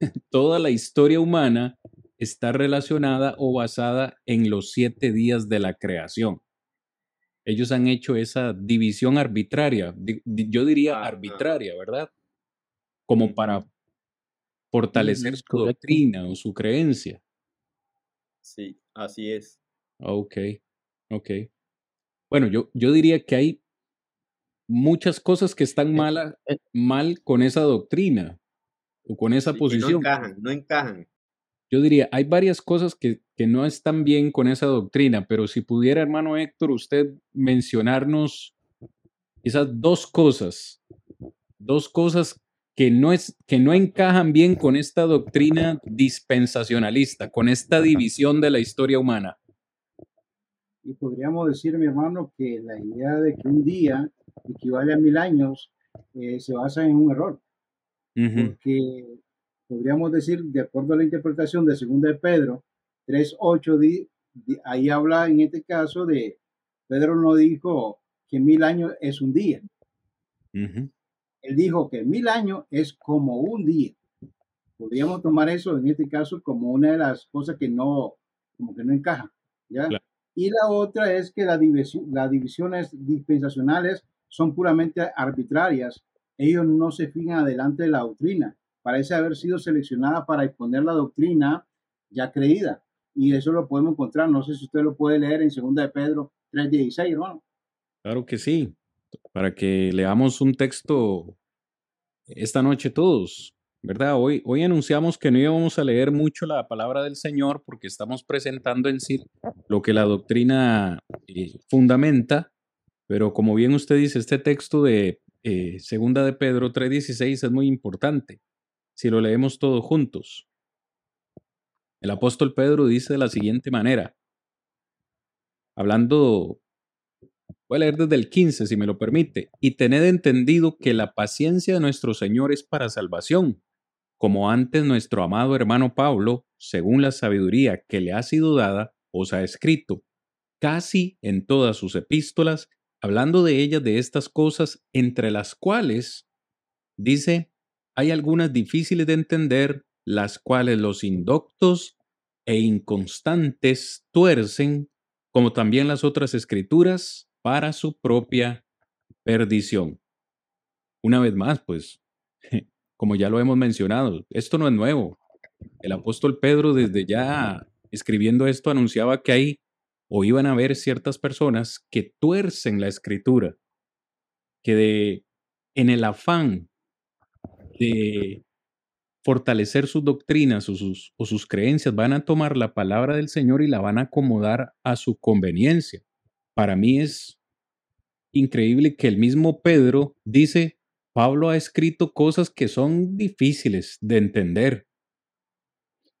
[LAUGHS] toda la historia humana está relacionada o basada en los siete días de la creación. Ellos han hecho esa división arbitraria, yo diría arbitraria, ¿verdad? Como para fortalecer su doctrina o su creencia. Sí, así es. Ok, ok. Bueno, yo, yo diría que hay muchas cosas que están eh. mal con esa doctrina o con esa posición. No encajan, no encajan. Yo diría, hay varias cosas que, que no están bien con esa doctrina, pero si pudiera, hermano Héctor, usted mencionarnos esas dos cosas, dos cosas que no, es, que no encajan bien con esta doctrina dispensacionalista, con esta división de la historia humana. Y podríamos decir, mi hermano, que la idea de que un día equivale a mil años eh, se basa en un error porque podríamos decir, de acuerdo a la interpretación de 2 de Pedro 3.8, ahí habla en este caso de, Pedro no dijo que mil años es un día. Él dijo que mil años es como un día. Podríamos tomar eso en este caso como una de las cosas que no, como que no encaja. ¿ya? Y la otra es que la división, las divisiones dispensacionales son puramente arbitrarias ellos no se fijan adelante de la doctrina. Parece haber sido seleccionada para exponer la doctrina ya creída. Y eso lo podemos encontrar. No sé si usted lo puede leer en 2 de Pedro 3.16, hermano. Claro que sí. Para que leamos un texto esta noche todos, ¿verdad? Hoy, hoy anunciamos que no íbamos a leer mucho la palabra del Señor porque estamos presentando en sí lo que la doctrina eh, fundamenta, pero como bien usted dice, este texto de eh, segunda de Pedro 3.16 es muy importante, si lo leemos todos juntos. El apóstol Pedro dice de la siguiente manera, hablando, voy a leer desde el 15 si me lo permite, y tened entendido que la paciencia de nuestro Señor es para salvación, como antes nuestro amado hermano Pablo, según la sabiduría que le ha sido dada, os ha escrito, casi en todas sus epístolas, hablando de ellas, de estas cosas, entre las cuales, dice, hay algunas difíciles de entender, las cuales los indoctos e inconstantes tuercen, como también las otras escrituras, para su propia perdición. Una vez más, pues, [LAUGHS] como ya lo hemos mencionado, esto no es nuevo. El apóstol Pedro desde ya escribiendo esto anunciaba que hay o iban a haber ciertas personas que tuercen la escritura, que de, en el afán de fortalecer sus doctrinas o sus, o sus creencias, van a tomar la palabra del Señor y la van a acomodar a su conveniencia. Para mí es increíble que el mismo Pedro dice, Pablo ha escrito cosas que son difíciles de entender,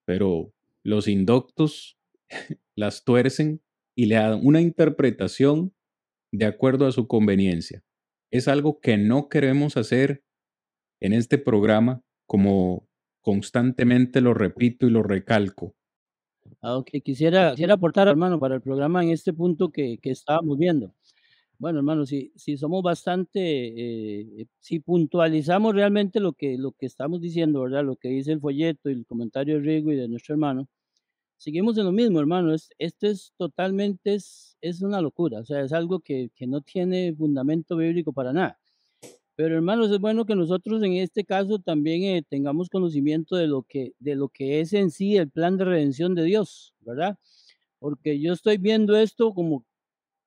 pero los indoctos [LAUGHS] las tuercen y le dan una interpretación de acuerdo a su conveniencia. Es algo que no queremos hacer en este programa, como constantemente lo repito y lo recalco. Aunque ah, quisiera, quisiera aportar, hermano, para el programa en este punto que, que estábamos viendo. Bueno, hermano, si, si somos bastante, eh, si puntualizamos realmente lo que, lo que estamos diciendo, ¿verdad? Lo que dice el folleto y el comentario de Rigo y de nuestro hermano, seguimos en lo mismo, hermano. Es, esto es totalmente, es, es una locura. O sea, es algo que, que no tiene fundamento bíblico para nada. Pero hermanos, es bueno que nosotros en este caso también eh, tengamos conocimiento de lo, que, de lo que es en sí el plan de redención de Dios, ¿verdad? Porque yo estoy viendo esto como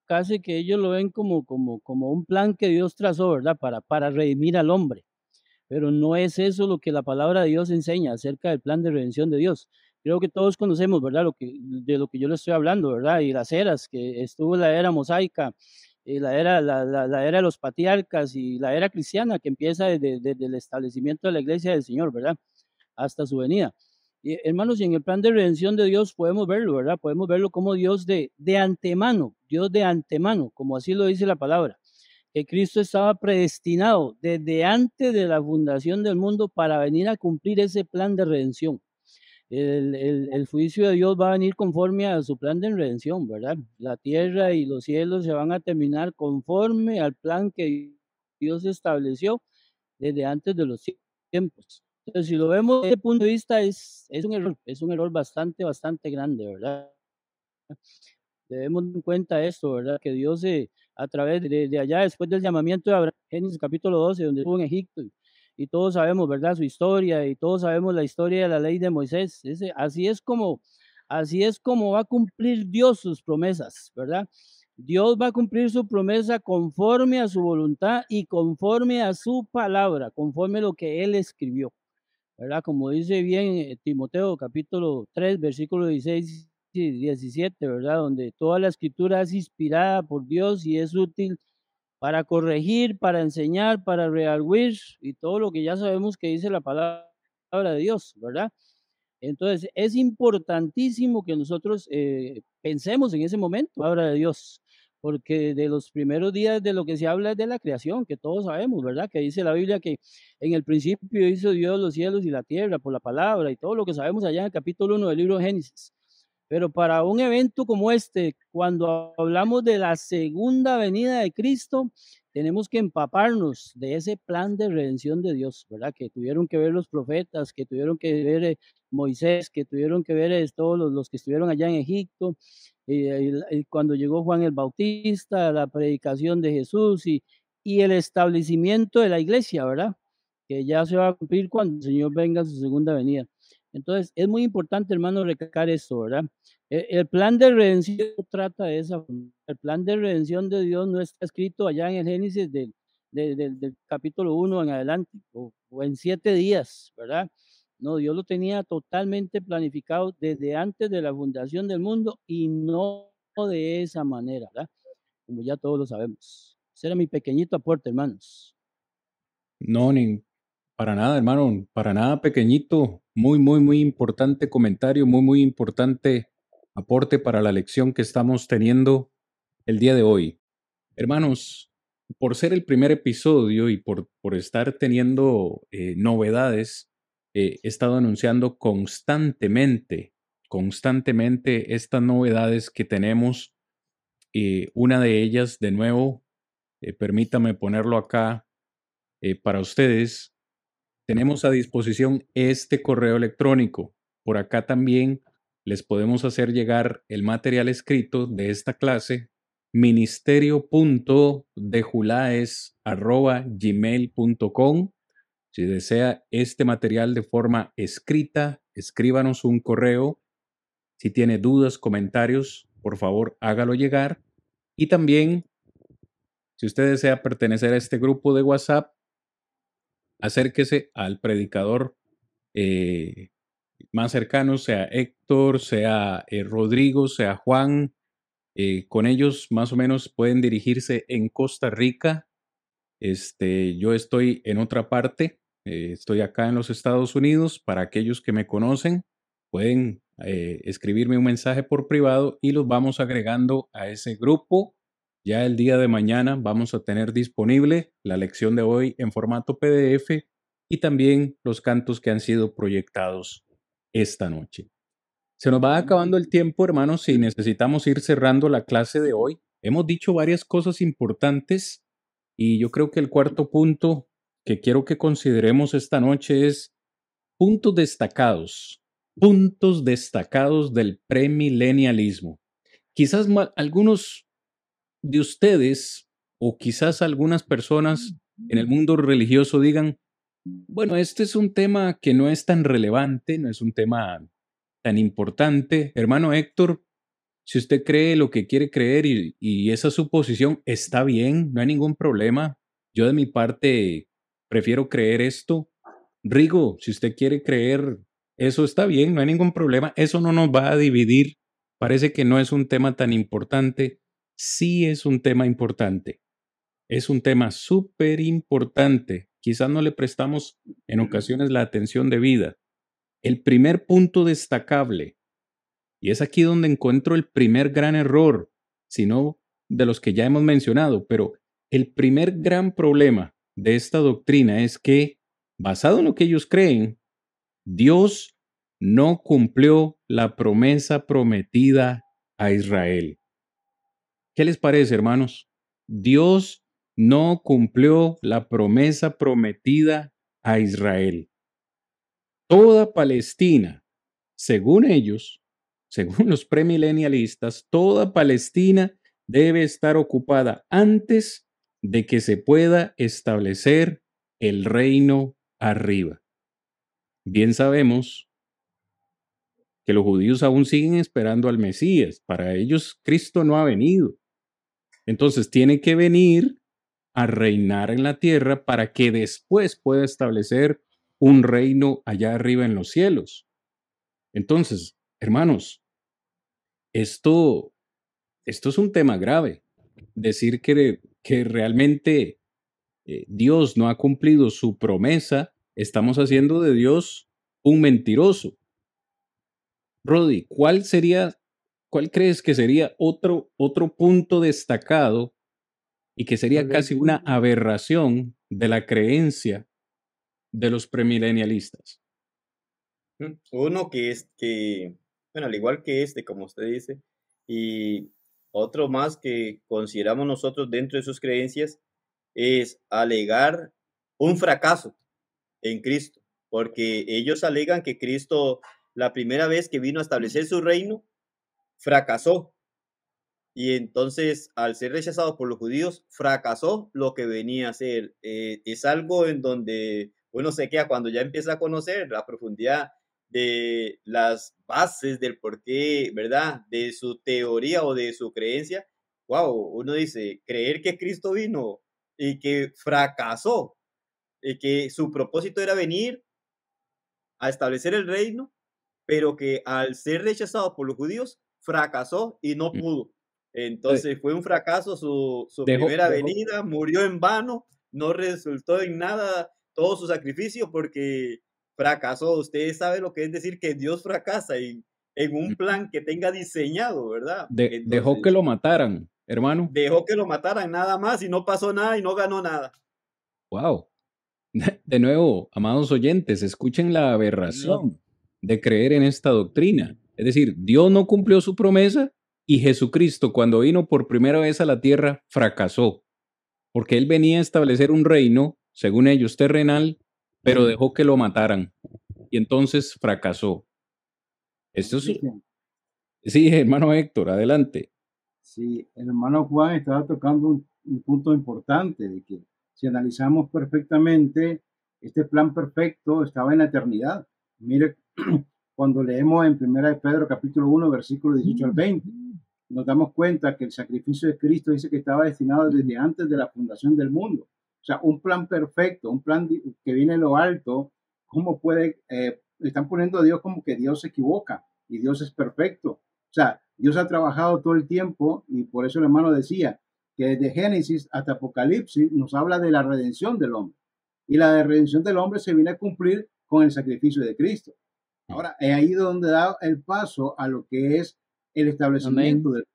casi que ellos lo ven como, como, como un plan que Dios trazó, ¿verdad? Para, para redimir al hombre. Pero no es eso lo que la palabra de Dios enseña acerca del plan de redención de Dios. Creo que todos conocemos, ¿verdad? Lo que, de lo que yo le estoy hablando, ¿verdad? Y las eras, que estuvo la era mosaica, y la, era, la, la, era de los patriarcas y la era cristiana que empieza desde, desde, el establecimiento de la iglesia del Señor, ¿verdad? Hasta su venida. Y, hermanos, y en el plan de redención de Dios podemos verlo, ¿verdad? Podemos verlo como Dios de, de antemano, Dios de antemano, como así lo dice la palabra, que Cristo estaba predestinado desde antes de la fundación del mundo para venir a cumplir ese plan de redención el, el, el, juicio de Dios va a venir conforme a su plan de redención, ¿verdad? La tierra y los cielos se van a terminar conforme al plan que Dios estableció desde antes de los tiempos. Entonces, si lo vemos desde ese punto de vista, es, es un error, es un error bastante, bastante grande, ¿verdad? Debemos en cuenta esto, ¿verdad? Que Dios, eh, a través de, de, allá, después del llamamiento de Abraham, Génesis capítulo 12, donde estuvo en Egipto, y todos sabemos, ¿verdad? Su historia y todos sabemos la historia de la ley de Moisés. Así es como, así es como va a cumplir Dios sus promesas, ¿verdad? Dios va a cumplir su promesa conforme a su voluntad y conforme a su palabra, conforme a lo que él escribió, ¿verdad? Como dice bien eh, Timoteo capítulo 3, versículo 16 y 17, ¿verdad? Donde toda la escritura es inspirada por Dios y es útil para corregir, para enseñar, para rearguir y todo lo que ya sabemos que dice la palabra de Dios, ¿verdad? Entonces, es importantísimo que nosotros eh, pensemos en ese momento, palabra de Dios, porque de los primeros días de lo que se habla es de la creación, que todos sabemos, ¿verdad? Que dice la Biblia que en el principio hizo Dios los cielos y la tierra por la palabra y todo lo que sabemos allá en el capítulo 1 del libro de Génesis. Pero para un evento como este, cuando hablamos de la segunda venida de Cristo, tenemos que empaparnos de ese plan de redención de Dios, ¿verdad? Que tuvieron que ver los profetas, que tuvieron que ver eh, Moisés, que tuvieron que ver eh, todos los, que estuvieron allá en Egipto, y, cuando llegó Juan el Bautista, la predicación de Jesús y, y el establecimiento de la iglesia, ¿verdad? Que ya se va a cumplir cuando el Señor venga a su segunda venida. Entonces, es muy importante, hermano, recalcar esto, ¿verdad? E, el, plan de redención trata de esa El plan de redención de Dios no está escrito allá en el Génesis del, capítulo 1 en adelante, o, o, en siete días, ¿verdad? No, Dios lo tenía totalmente planificado desde antes de la fundación del mundo y no de esa manera, ¿verdad? Como ya todos lo sabemos. Ese era mi pequeñito aporte, hermanos. No, ni, para nada, hermano, para nada pequeñito. Muy, muy, muy importante comentario, muy, muy importante aporte para la lección que estamos teniendo el día de hoy. Hermanos, por ser el primer episodio y por, por estar teniendo eh, novedades, eh, he estado anunciando constantemente, constantemente estas novedades que tenemos. Eh, una de ellas, de nuevo, permítame ponerlo acá para ustedes, tenemos a disposición este correo electrónico. Por acá también les podemos hacer llegar el material escrito de esta clase ministerio.dejulaes.gmail.com Si desea este material de forma escrita, escríbanos un correo. Si tiene dudas, comentarios, por favor hágalo llegar. Y también, si usted desea pertenecer a este grupo de WhatsApp, acérquese al predicador eh, más cercano, sea Héctor, sea eh, Rodrigo, sea Juan. Eh, con ellos más o menos pueden dirigirse en Costa Rica. Este, yo estoy en otra parte, estoy acá en los Estados Unidos. Para aquellos que me conocen, pueden escribirme un mensaje por privado y los vamos agregando a ese grupo ya el día de mañana vamos a tener disponible la lección de hoy en formato PDF y también los cantos que han sido proyectados esta noche. Se nos va acabando el tiempo, hermanos, y necesitamos ir cerrando la clase de hoy. Hemos dicho varias cosas importantes y yo creo que el cuarto punto que quiero que consideremos esta noche es puntos destacados puntos destacados del premilenialismo. Quizás algunos de ustedes o quizás algunas personas en el mundo religioso digan, bueno, este es un tema que no es tan relevante, no es un tema tan importante. Hermano Héctor, si usted cree lo que quiere creer y, esa es su posición, está bien, no hay ningún problema. Yo de mi parte prefiero creer esto. Rigo, si usted quiere creer eso, está bien, no hay ningún problema. Eso no nos va a dividir. Parece que no es un tema tan importante. Sí es un tema importante. Es un tema súper importante. Quizás no le prestamos en ocasiones la atención debida. El primer punto destacable, y es aquí donde encuentro el primer gran error, sino de los que ya hemos mencionado, pero el primer gran problema de esta doctrina es que, basado en lo que ellos creen, Dios no cumplió la promesa prometida a Israel. ¿Qué les parece, hermanos? Dios no cumplió la promesa prometida a Israel. Toda Palestina, según ellos, [LAUGHS] según los premilenialistas, toda Palestina debe estar ocupada antes de que se pueda establecer el reino arriba. Bien sabemos que los judíos aún siguen esperando al Mesías. Para ellos Cristo no ha venido. Entonces tiene que venir a reinar en la tierra para que después pueda establecer un reino allá arriba en los cielos. Entonces, hermanos, esto, esto es un tema grave. Decir que, que realmente eh, Dios no ha cumplido su promesa, estamos haciendo de Dios un mentiroso. Rodi, ¿cuál sería, cuál crees que sería otro, otro punto destacado y que sería casi una aberración de la creencia de los premilenialistas. Mm, uno que es que, bueno, al igual que este, como usted dice, y otro más que consideramos nosotros dentro de sus creencias es alegar un fracaso en Cristo, porque ellos alegan que Cristo, la primera vez que vino a establecer su reino, fracasó y entonces, al ser rechazado por los judíos, fracasó lo que venía a ser. Eh, es algo en donde uno se queda cuando ya empieza a conocer la profundidad de las bases del porqué, ¿verdad? De su teoría o de su creencia. Wow, uno dice, creer que Cristo vino y que fracasó, y que su propósito era venir a establecer el reino, pero que al ser rechazado por los judíos, fracasó y no mm. pudo. Entonces fue un fracaso su, primera venida, murió en vano, no resultó en nada todo su sacrificio porque fracasó. Ustedes saben lo que es decir que Dios fracasa en, en un plan que tenga diseñado, ¿verdad? dejó que lo mataran, hermano. Dejó que lo mataran nada más y no pasó nada y no ganó nada. Wow. [LAUGHS] De nuevo, amados oyentes, escuchen la aberración de creer en esta doctrina. Es decir, Dios no cumplió su promesa y Jesucristo, cuando vino por primera vez a la tierra, fracasó, porque él venía a establecer un reino, según ellos, terrenal, pero dejó que lo mataran. Y entonces fracasó. Esto es... Sí, hermano Héctor, adelante. Sí, el hermano Juan estaba tocando un, un punto importante, de que si analizamos perfectamente, este plan perfecto estaba en la eternidad. Mire, [CLEARS THROAT] cuando leemos en 1 Pedro capítulo 1, versículo 18 al 20, nos damos cuenta que el sacrificio de Cristo dice que estaba destinado desde antes de la fundación del mundo. O sea, un plan perfecto, un plan que viene de lo alto, ¿cómo puede, eh, están poniendo a Dios como que Dios se equivoca y Dios es perfecto? O sea, Dios ha trabajado todo el tiempo y por eso el hermano decía que desde Génesis hasta Apocalipsis nos habla de la redención del hombre. Y la redención del hombre se viene a cumplir con el sacrificio de Cristo. Ahora, es ahí donde da el paso a lo que es el establecimiento del...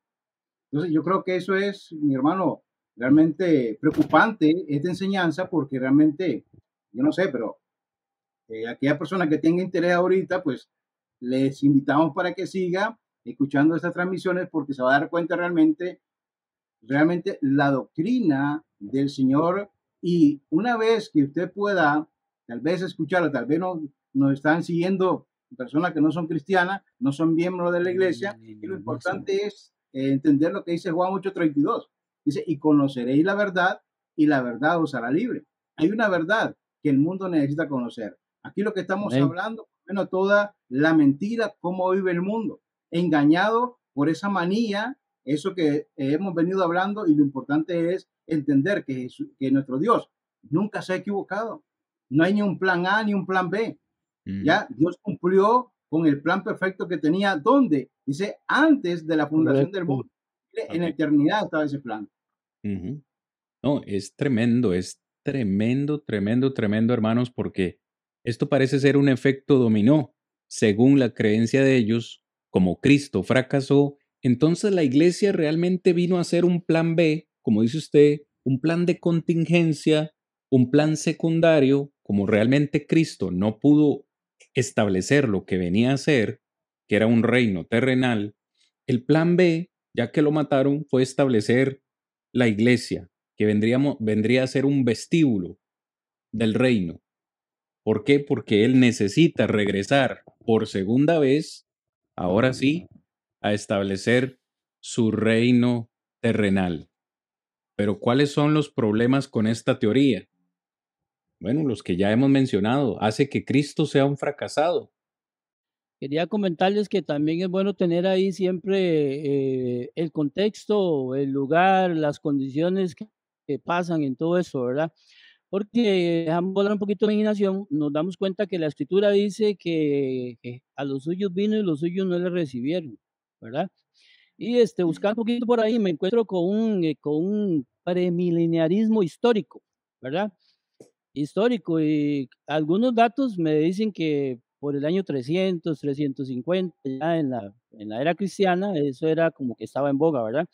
Entonces yo creo que eso es, mi hermano, realmente preocupante esta enseñanza porque realmente, yo no sé, pero eh, aquella persona que tenga interés ahorita, pues les invitamos para que siga escuchando estas transmisiones porque se va a dar cuenta realmente, realmente la doctrina del Señor. Y una vez que usted pueda tal vez escucharla, tal vez no, nos están siguiendo personas que no son cristianas, no son miembros de la iglesia, y lo importante es eh, entender lo que dice Juan 8:32. Dice, y conoceréis la verdad, y la verdad os hará libre. Hay una verdad que el mundo necesita conocer. Aquí lo que estamos hablando, bueno, toda la mentira, cómo vive el mundo, engañado por esa manía, eso que hemos venido hablando, y lo importante es entender que, que nuestro Dios nunca se ha equivocado. No hay ni un plan A ni un plan B. Mm. Ya Dios cumplió con el plan perfecto que tenía. ¿Dónde? Dice, antes de la fundación del mundo. En la eternidad estaba ese plan. No, es tremendo, es tremendo, tremendo, tremendo, hermanos, porque esto parece ser un efecto dominó. Según la creencia de ellos, como Cristo fracasó, entonces la iglesia realmente vino a ser un plan B, como dice usted, un plan de contingencia, un plan secundario, como realmente Cristo no pudo establecer lo que venía a ser, que era un reino terrenal, el plan B, ya que lo mataron, fue establecer la iglesia, que vendría a ser un vestíbulo del reino. ¿Por qué? Porque él necesita regresar por segunda vez, ahora sí, a establecer su reino terrenal. Pero ¿cuáles son los problemas con esta teoría? Bueno, los que ya hemos mencionado, hace que Cristo sea un fracasado. Quería comentarles que también es bueno tener ahí siempre eh, el contexto, el lugar, las condiciones que, pasan en todo eso, ¿verdad? Porque dejamos volar un poquito de imaginación, nos damos cuenta que la escritura dice que, a los suyos vino y los suyos no le recibieron, ¿verdad? Y este, buscando un poquito por ahí me encuentro con un, eh, con un premileniarismo histórico, ¿verdad? Histórico y algunos datos me dicen que por el año 300, 350, ya en la, en la era cristiana, eso era como que estaba en boga, ¿verdad?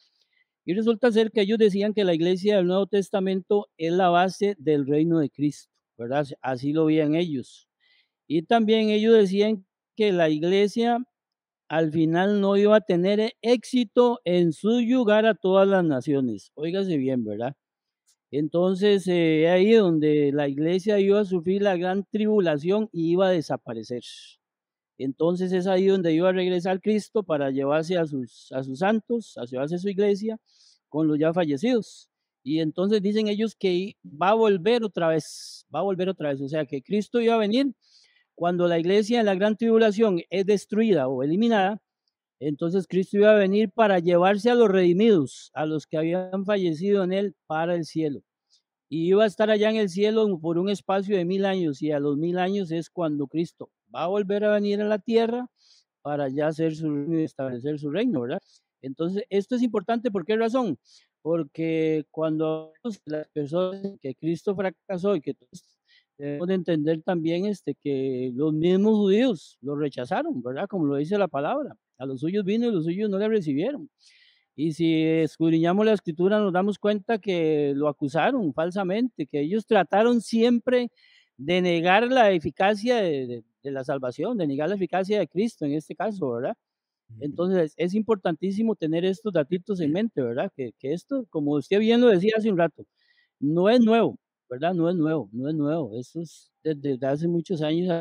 Y resulta ser que ellos decían que la iglesia del Nuevo Testamento es la base del reino de Cristo, ¿verdad? Así lo veían ellos. Y también ellos decían que la iglesia al final no iba a tener éxito en su lugar a todas las naciones. Óigase bien, ¿verdad? Entonces, eh, ahí donde la iglesia iba a sufrir la gran tribulación y iba a desaparecer. Entonces es ahí donde iba a regresar Cristo para llevarse a sus, a sus santos, a llevarse a su iglesia con los ya fallecidos. Y entonces dicen ellos que va a volver otra vez, va a volver otra vez. O sea que Cristo iba a venir cuando la iglesia en la gran tribulación es destruida o eliminada. Entonces Cristo iba a venir para llevarse a los redimidos, a los que habían fallecido en él para el cielo. Y iba a estar allá en el cielo por un espacio de mil años y a los mil años es cuando Cristo va a volver a venir a la tierra para ya hacer su establecer su reino, ¿verdad? Entonces, esto es importante, ¿por qué razón? Porque cuando las personas que Cristo fracasó y que debemos de entender también este, que los mismos judíos lo rechazaron, ¿verdad? Como lo dice la palabra. A los suyos vino y los suyos no le recibieron. Y si escudriñamos la escritura nos damos cuenta que lo acusaron falsamente, que ellos trataron siempre de negar la eficacia de, la salvación, de negar la eficacia de Cristo en este caso, ¿verdad? Entonces es importantísimo tener estos datitos en mente, ¿verdad? Que, que, esto, como usted bien lo decía hace un rato, no es nuevo, ¿verdad? No es nuevo, no es nuevo. Esto es desde, hace muchos años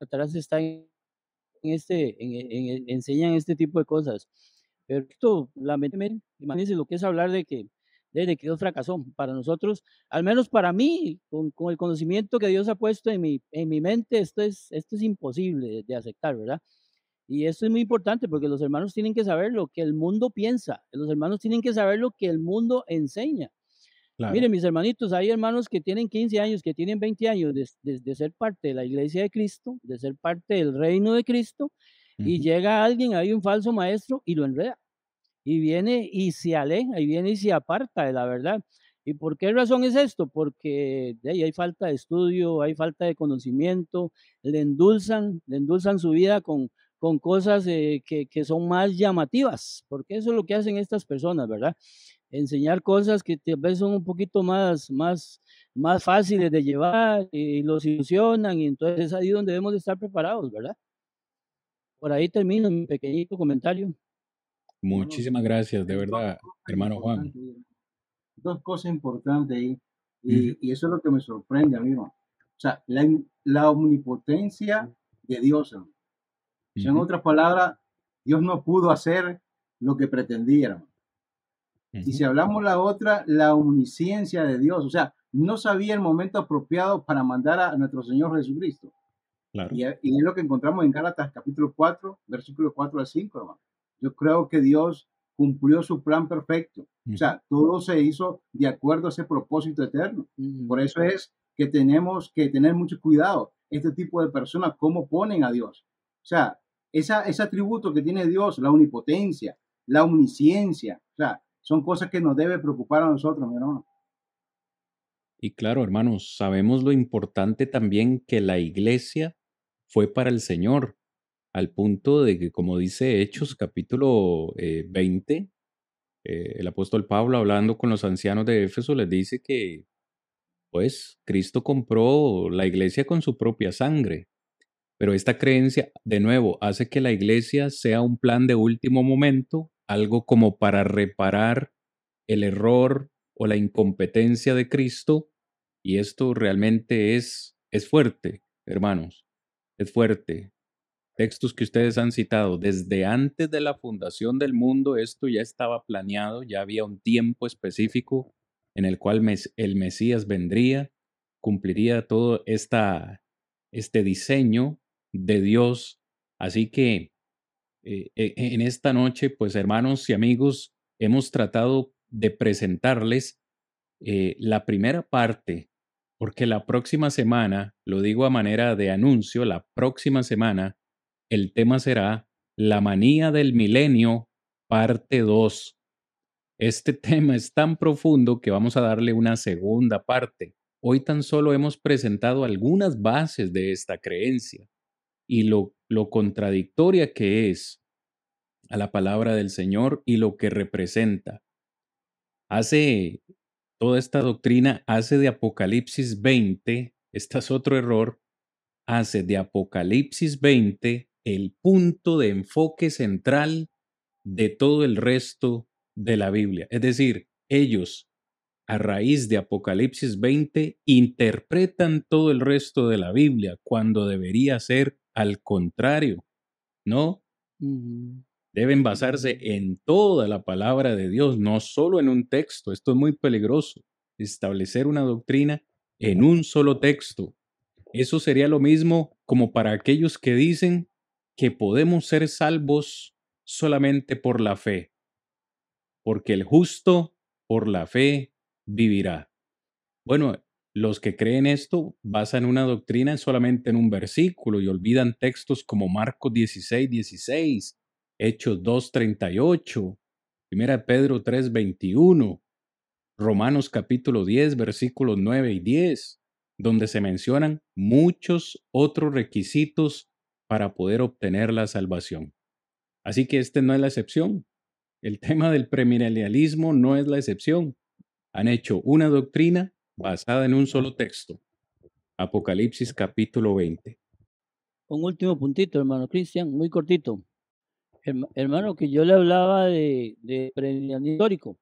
atrás está en este, en, enseñan este tipo de cosas. Pero esto, lamentablemente, imagínense lo que es hablar de que, de, que Dios fracasó. Para nosotros, al menos para mí, con, con, el conocimiento que Dios ha puesto en mi, en mi mente, esto es, esto es imposible de aceptar, ¿verdad? Y esto es muy importante porque los hermanos tienen que saber lo que el mundo piensa, los hermanos tienen que saber lo que el mundo enseña. Miren, mis hermanitos, hay hermanos que tienen 15 años, que tienen 20 años de, ser parte de la iglesia de Cristo, de ser parte del reino de Cristo, y llega alguien, hay un falso maestro y lo enreda. Y viene y se aleja, y viene y se aparta de la verdad. ¿Y por qué razón es esto? Porque de ahí hay falta de estudio, hay falta de conocimiento, le endulzan, le endulzan su vida con, con cosas eh, que, que, son más llamativas, porque eso es lo que hacen estas personas, ¿verdad? Enseñar cosas que tal vez son un poquito más, más, más fáciles de llevar y los ilusionan y entonces es ahí donde debemos estar preparados, ¿verdad? Por ahí termino mi pequeñito comentario. Muchísimas gracias, de verdad, hermano Juan. Dos cosas importantes ahí, y, eso es lo que me sorprende a mí, O sea, la, la omnipotencia de Dios, O sea, en otras palabras, Dios no pudo hacer lo que pretendía. Y si hablamos la otra, la omnisciencia de Dios, o sea, no sabía el momento apropiado para mandar a nuestro Señor Jesucristo. Y, es lo que encontramos en Gálatas capítulo 4, versículo 4 al 5, hermano. Yo creo que Dios cumplió su plan perfecto. O sea, todo se hizo de acuerdo a ese propósito eterno. Por eso es que tenemos que tener mucho cuidado. Este tipo de personas, cómo ponen a Dios. O sea, esa, ese atributo que tiene Dios, la omnipotencia, la omnisciencia, o sea, son cosas que nos debe preocupar a nosotros, mi hermano. Y claro, hermanos, sabemos lo importante también que la iglesia fue para el Señor, al punto de que, como dice Hechos capítulo 20, eh, eh, el apóstol Pablo hablando con los ancianos de Éfeso les dice que, pues, Cristo compró la iglesia con su propia sangre. Pero esta creencia, de nuevo, hace que la iglesia sea un plan de último momento algo como para reparar el error o la incompetencia de Cristo y esto realmente es, es fuerte, hermanos, es fuerte. Textos que ustedes han citado, desde antes de la fundación del mundo, esto ya estaba planeado, ya había un tiempo específico en el cual el Mesías vendría, cumpliría todo esta, este diseño de Dios. Así que eh, e, en esta noche, pues hermanos y amigos, hemos tratado de presentarles eh, la primera parte, porque la próxima semana, lo digo a manera de anuncio, la próxima semana el tema será la manía del milenio, parte 2. Este [LAUGHS] tema es tan profundo que vamos a darle una segunda parte. Hoy tan solo hemos presentado algunas bases de esta creencia y lo, lo contradictoria que es a la palabra del Señor y lo que representa. Hace toda esta doctrina, hace de Apocalipsis 20, este es otro error, hace de Apocalipsis 20 el punto de enfoque central de todo el resto de la Biblia. Es decir, ellos, a raíz de Apocalipsis 20, interpretan todo el resto de la Biblia cuando debería ser al contrario, ¿no? deben basarse en toda la palabra de Dios, no solo en un texto. Esto es muy peligroso, establecer una doctrina en un solo texto. Eso sería lo mismo como para aquellos que dicen que podemos ser salvos solamente por la fe, porque el justo por la fe vivirá. Bueno, los que creen esto basan una doctrina solamente en un versículo y olvidan textos como Marcos 16, 16, Hechos 2.38, Primera Pedro 3.21, Romanos capítulo 10, versículos 9 y 10, donde se mencionan muchos otros requisitos para poder obtener la salvación. Así que este no es la excepción. El [LAUGHS] tema del premilenialismo no es la excepción. Han hecho una doctrina basada en un solo texto. Apocalipsis capítulo 20. Un último puntito, hermano Cristian, muy cortito hermano, que yo le hablaba de, de preliminarismo histórico.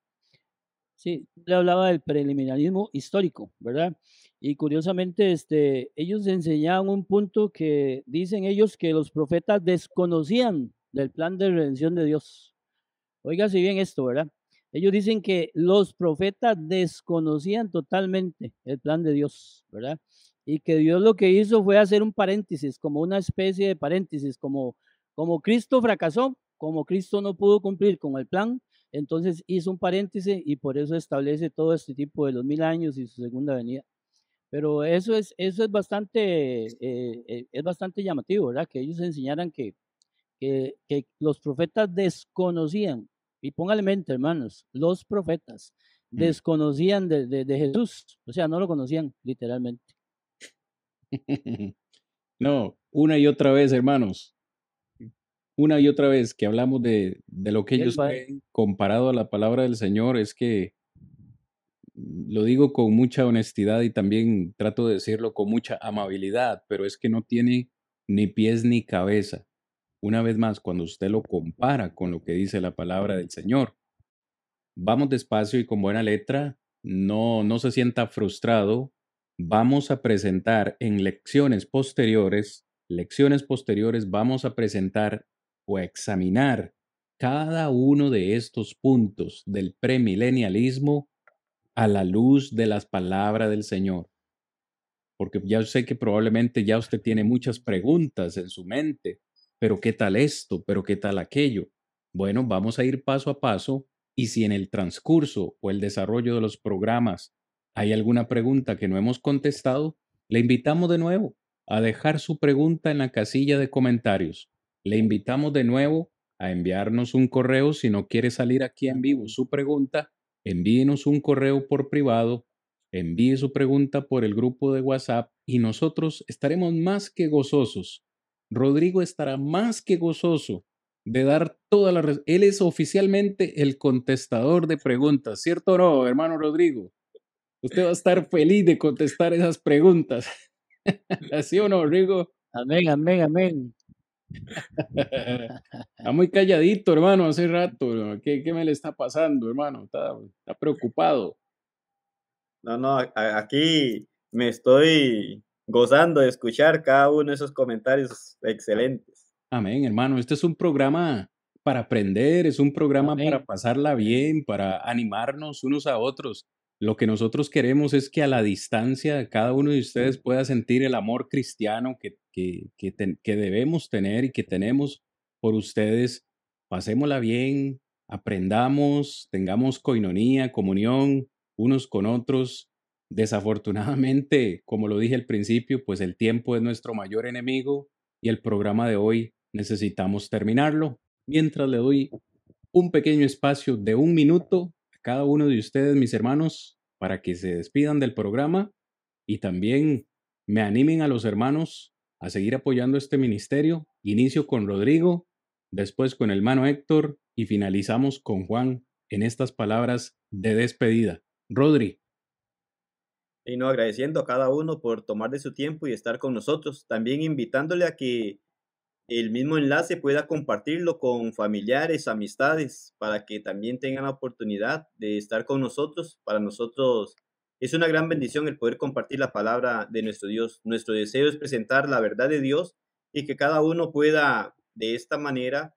Sí, le hablaba del preliminarismo histórico, ¿verdad? Y curiosamente, este, ellos enseñaban un punto que dicen ellos que los profetas desconocían del plan de redención de Dios. Oiga si bien esto, ¿verdad? Ellos dicen que los profetas desconocían totalmente el plan de Dios, ¿verdad? Y que Dios lo que hizo fue hacer un paréntesis, como una especie de paréntesis, como como Cristo fracasó, como Cristo no pudo cumplir con el plan, entonces hizo un paréntesis y por eso establece todo este tipo de los mil años y su segunda venida. Pero eso es, eso es bastante, eh, eh, es bastante llamativo, ¿verdad? Que ellos enseñaran que, que, los profetas desconocían, y póngale mente, hermanos, los profetas mm. desconocían de, de Jesús, o sea, no lo conocían literalmente. [LAUGHS] No, una y otra vez, hermanos, una y otra vez que hablamos de, de lo que ellos creen comparado a la palabra del Señor es que lo digo con mucha honestidad y también trato de decirlo con mucha amabilidad, pero es que no tiene ni pies ni cabeza. Una vez más, cuando usted lo compara con lo que dice la palabra del Señor. Vamos despacio y con buena letra, no, no se sienta frustrado. Vamos a presentar en lecciones posteriores lecciones posteriores vamos a presentar o examinar cada uno de estos puntos del premilenialismo a la luz de las palabras del Señor. Porque ya sé que probablemente ya usted tiene muchas preguntas en su mente, pero ¿qué tal esto? ¿Pero qué tal aquello? Bueno, vamos a ir paso a paso y si en el transcurso o el desarrollo de los programas hay alguna pregunta que no hemos contestado, le invitamos de nuevo a dejar su pregunta en la casilla de comentarios. Le invitamos de nuevo a enviarnos un correo si no quiere salir aquí en vivo su pregunta, envíenos un correo por privado, envíe su pregunta por el grupo de WhatsApp y nosotros estaremos más que gozosos. Rodrigo estará más que gozoso de dar todas las... Él es oficialmente el contestador de preguntas, ¿cierto o no, hermano Rodrigo? Usted va a estar feliz de contestar esas preguntas. [LAUGHS] ¿Así o no, Rodrigo? Amén, amén, amén. Está muy calladito, hermano, hace rato. ¿Qué, qué me le está pasando, hermano? Está, está preocupado. No, no, aquí me estoy gozando de escuchar cada uno de esos comentarios excelentes. Amén, hermano. Este es un programa para aprender, es un programa para pasarla bien, para animarnos unos a otros. Lo que nosotros queremos es que a la distancia cada uno de ustedes pueda sentir el amor cristiano que, que, debemos tener y que tenemos por ustedes. Pasémosla bien, aprendamos, tengamos coinonía, comunión unos con otros. Desafortunadamente, [LAUGHS] como lo dije al principio, pues el tiempo es nuestro mayor enemigo y el programa de hoy necesitamos terminarlo. Mientras le doy un pequeño espacio de un minuto cada uno de ustedes, mis hermanos, para que se despidan del programa y también me animen a los hermanos a seguir apoyando este ministerio. Inicio con Rodrigo, después con el hermano Héctor y finalizamos con Juan en estas palabras de despedida. Rodri. Y no agradeciendo a cada uno por tomar de su tiempo y estar con nosotros, también invitándole a que el mismo enlace pueda compartirlo con familiares, amistades, para que también tengan la oportunidad de estar con nosotros. Para nosotros es una gran bendición el poder compartir la palabra de nuestro Dios. Nuestro deseo es presentar la verdad de Dios y que cada uno pueda de esta manera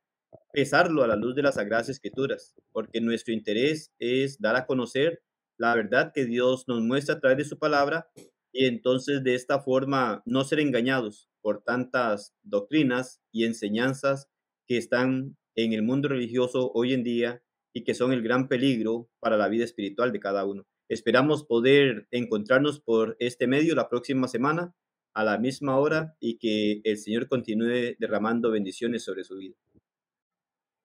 pesarlo a la luz de las Sagradas Escrituras, porque nuestro interés es dar a conocer la verdad que Dios nos muestra a través de su palabra y entonces de esta forma no ser engañados por tantas doctrinas y enseñanzas que están en el mundo religioso hoy en día y que son el gran peligro para la vida espiritual de cada uno. Esperamos poder encontrarnos por este medio la próxima semana a la misma hora y que el Señor continúe derramando bendiciones sobre su vida.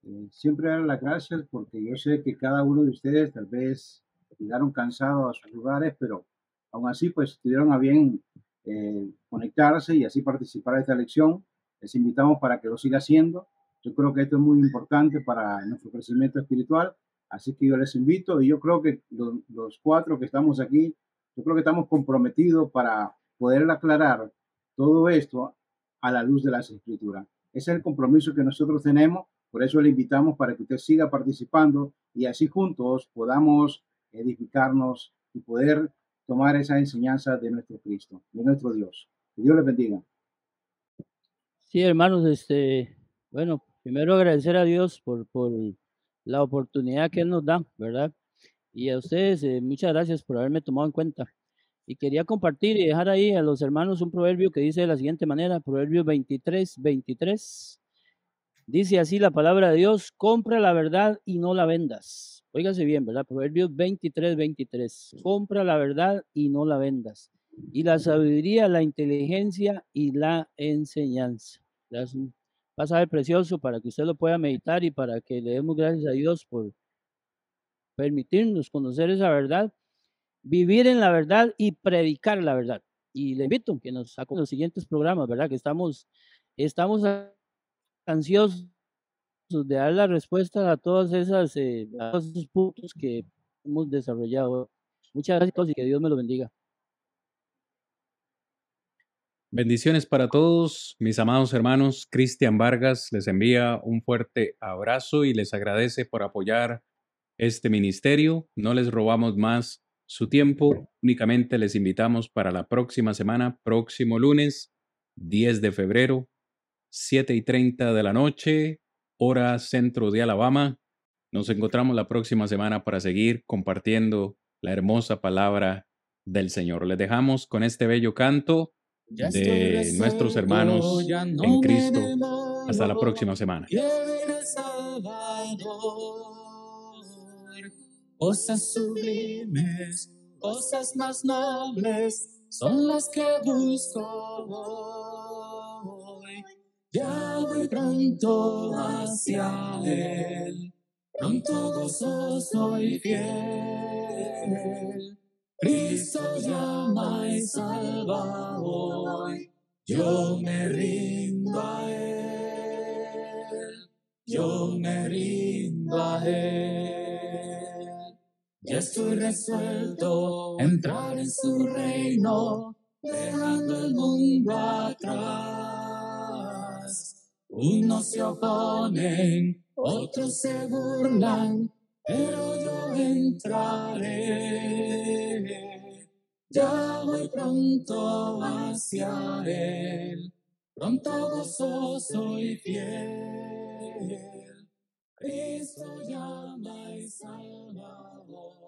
Eh, siempre dar las gracias porque yo sé que cada uno de ustedes tal vez llegaron cansados a sus lugares, pero Aún así, pues tuvieron a bien eh, conectarse y así participar de esta lección. Les invitamos para que lo siga haciendo. Yo creo que esto es muy importante para nuestro crecimiento espiritual. Así que yo les invito y yo creo que los, los cuatro que estamos aquí, yo creo que estamos comprometidos para poder aclarar todo esto a la luz de las escrituras. Ese es el compromiso que nosotros tenemos. Por eso le invitamos para que usted siga participando y así juntos podamos edificarnos y poder tomar esa enseñanza de nuestro Cristo, de nuestro Dios. Que Dios les bendiga. Sí, hermanos, este, bueno, primero agradecer a Dios por, por la oportunidad que Él nos da, ¿verdad? Y a ustedes, eh, muchas gracias por haberme tomado en cuenta. Y quería compartir y dejar ahí a los hermanos un proverbio que dice de la siguiente manera, Proverbio 23, 23. Dice así la palabra de Dios, compra la verdad y no la vendas Óigase bien, ¿verdad? Proverbios 23, 23. Compra la verdad y no la vendas. Y la sabiduría, la inteligencia y la enseñanza. Es un pasaje precioso para que usted lo pueda meditar y para que le demos gracias a Dios por permitirnos conocer esa verdad, vivir en la verdad y predicar la verdad. Y le invito a que nos saquen los siguientes programas, ¿verdad? Que estamos, estamos ansiosos de dar la respuesta a todas esas eh, todos esos puntos que hemos desarrollado. Muchas gracias y que Dios me lo bendiga. Bendiciones para todos, mis amados hermanos. Cristian Vargas les envía un fuerte abrazo y les agradece por apoyar este ministerio. No les robamos más su tiempo, únicamente les invitamos para la próxima semana, próximo lunes, 10 de febrero, 7 y 30 de la noche, hora centro de Alabama. Nos encontramos la próxima semana para seguir compartiendo la hermosa palabra del Señor. Les dejamos con este bello canto de nuestros hermanos en Cristo. Hasta la próxima semana. Cosas sublimes, cosas más nobles son las que busco hoy. Ya voy pronto hacia Él, pronto gozoso y fiel. Cristo llama y salva hoy, yo me rindo a Él, yo me rindo a Él. Ya estoy resuelto a entrar en su reino, dejando el mundo atrás. Unos se oponen, otros se burlan, pero yo entraré. Ya voy pronto hacia él, pronto gozoso y fiel. Cristo llama y salvador.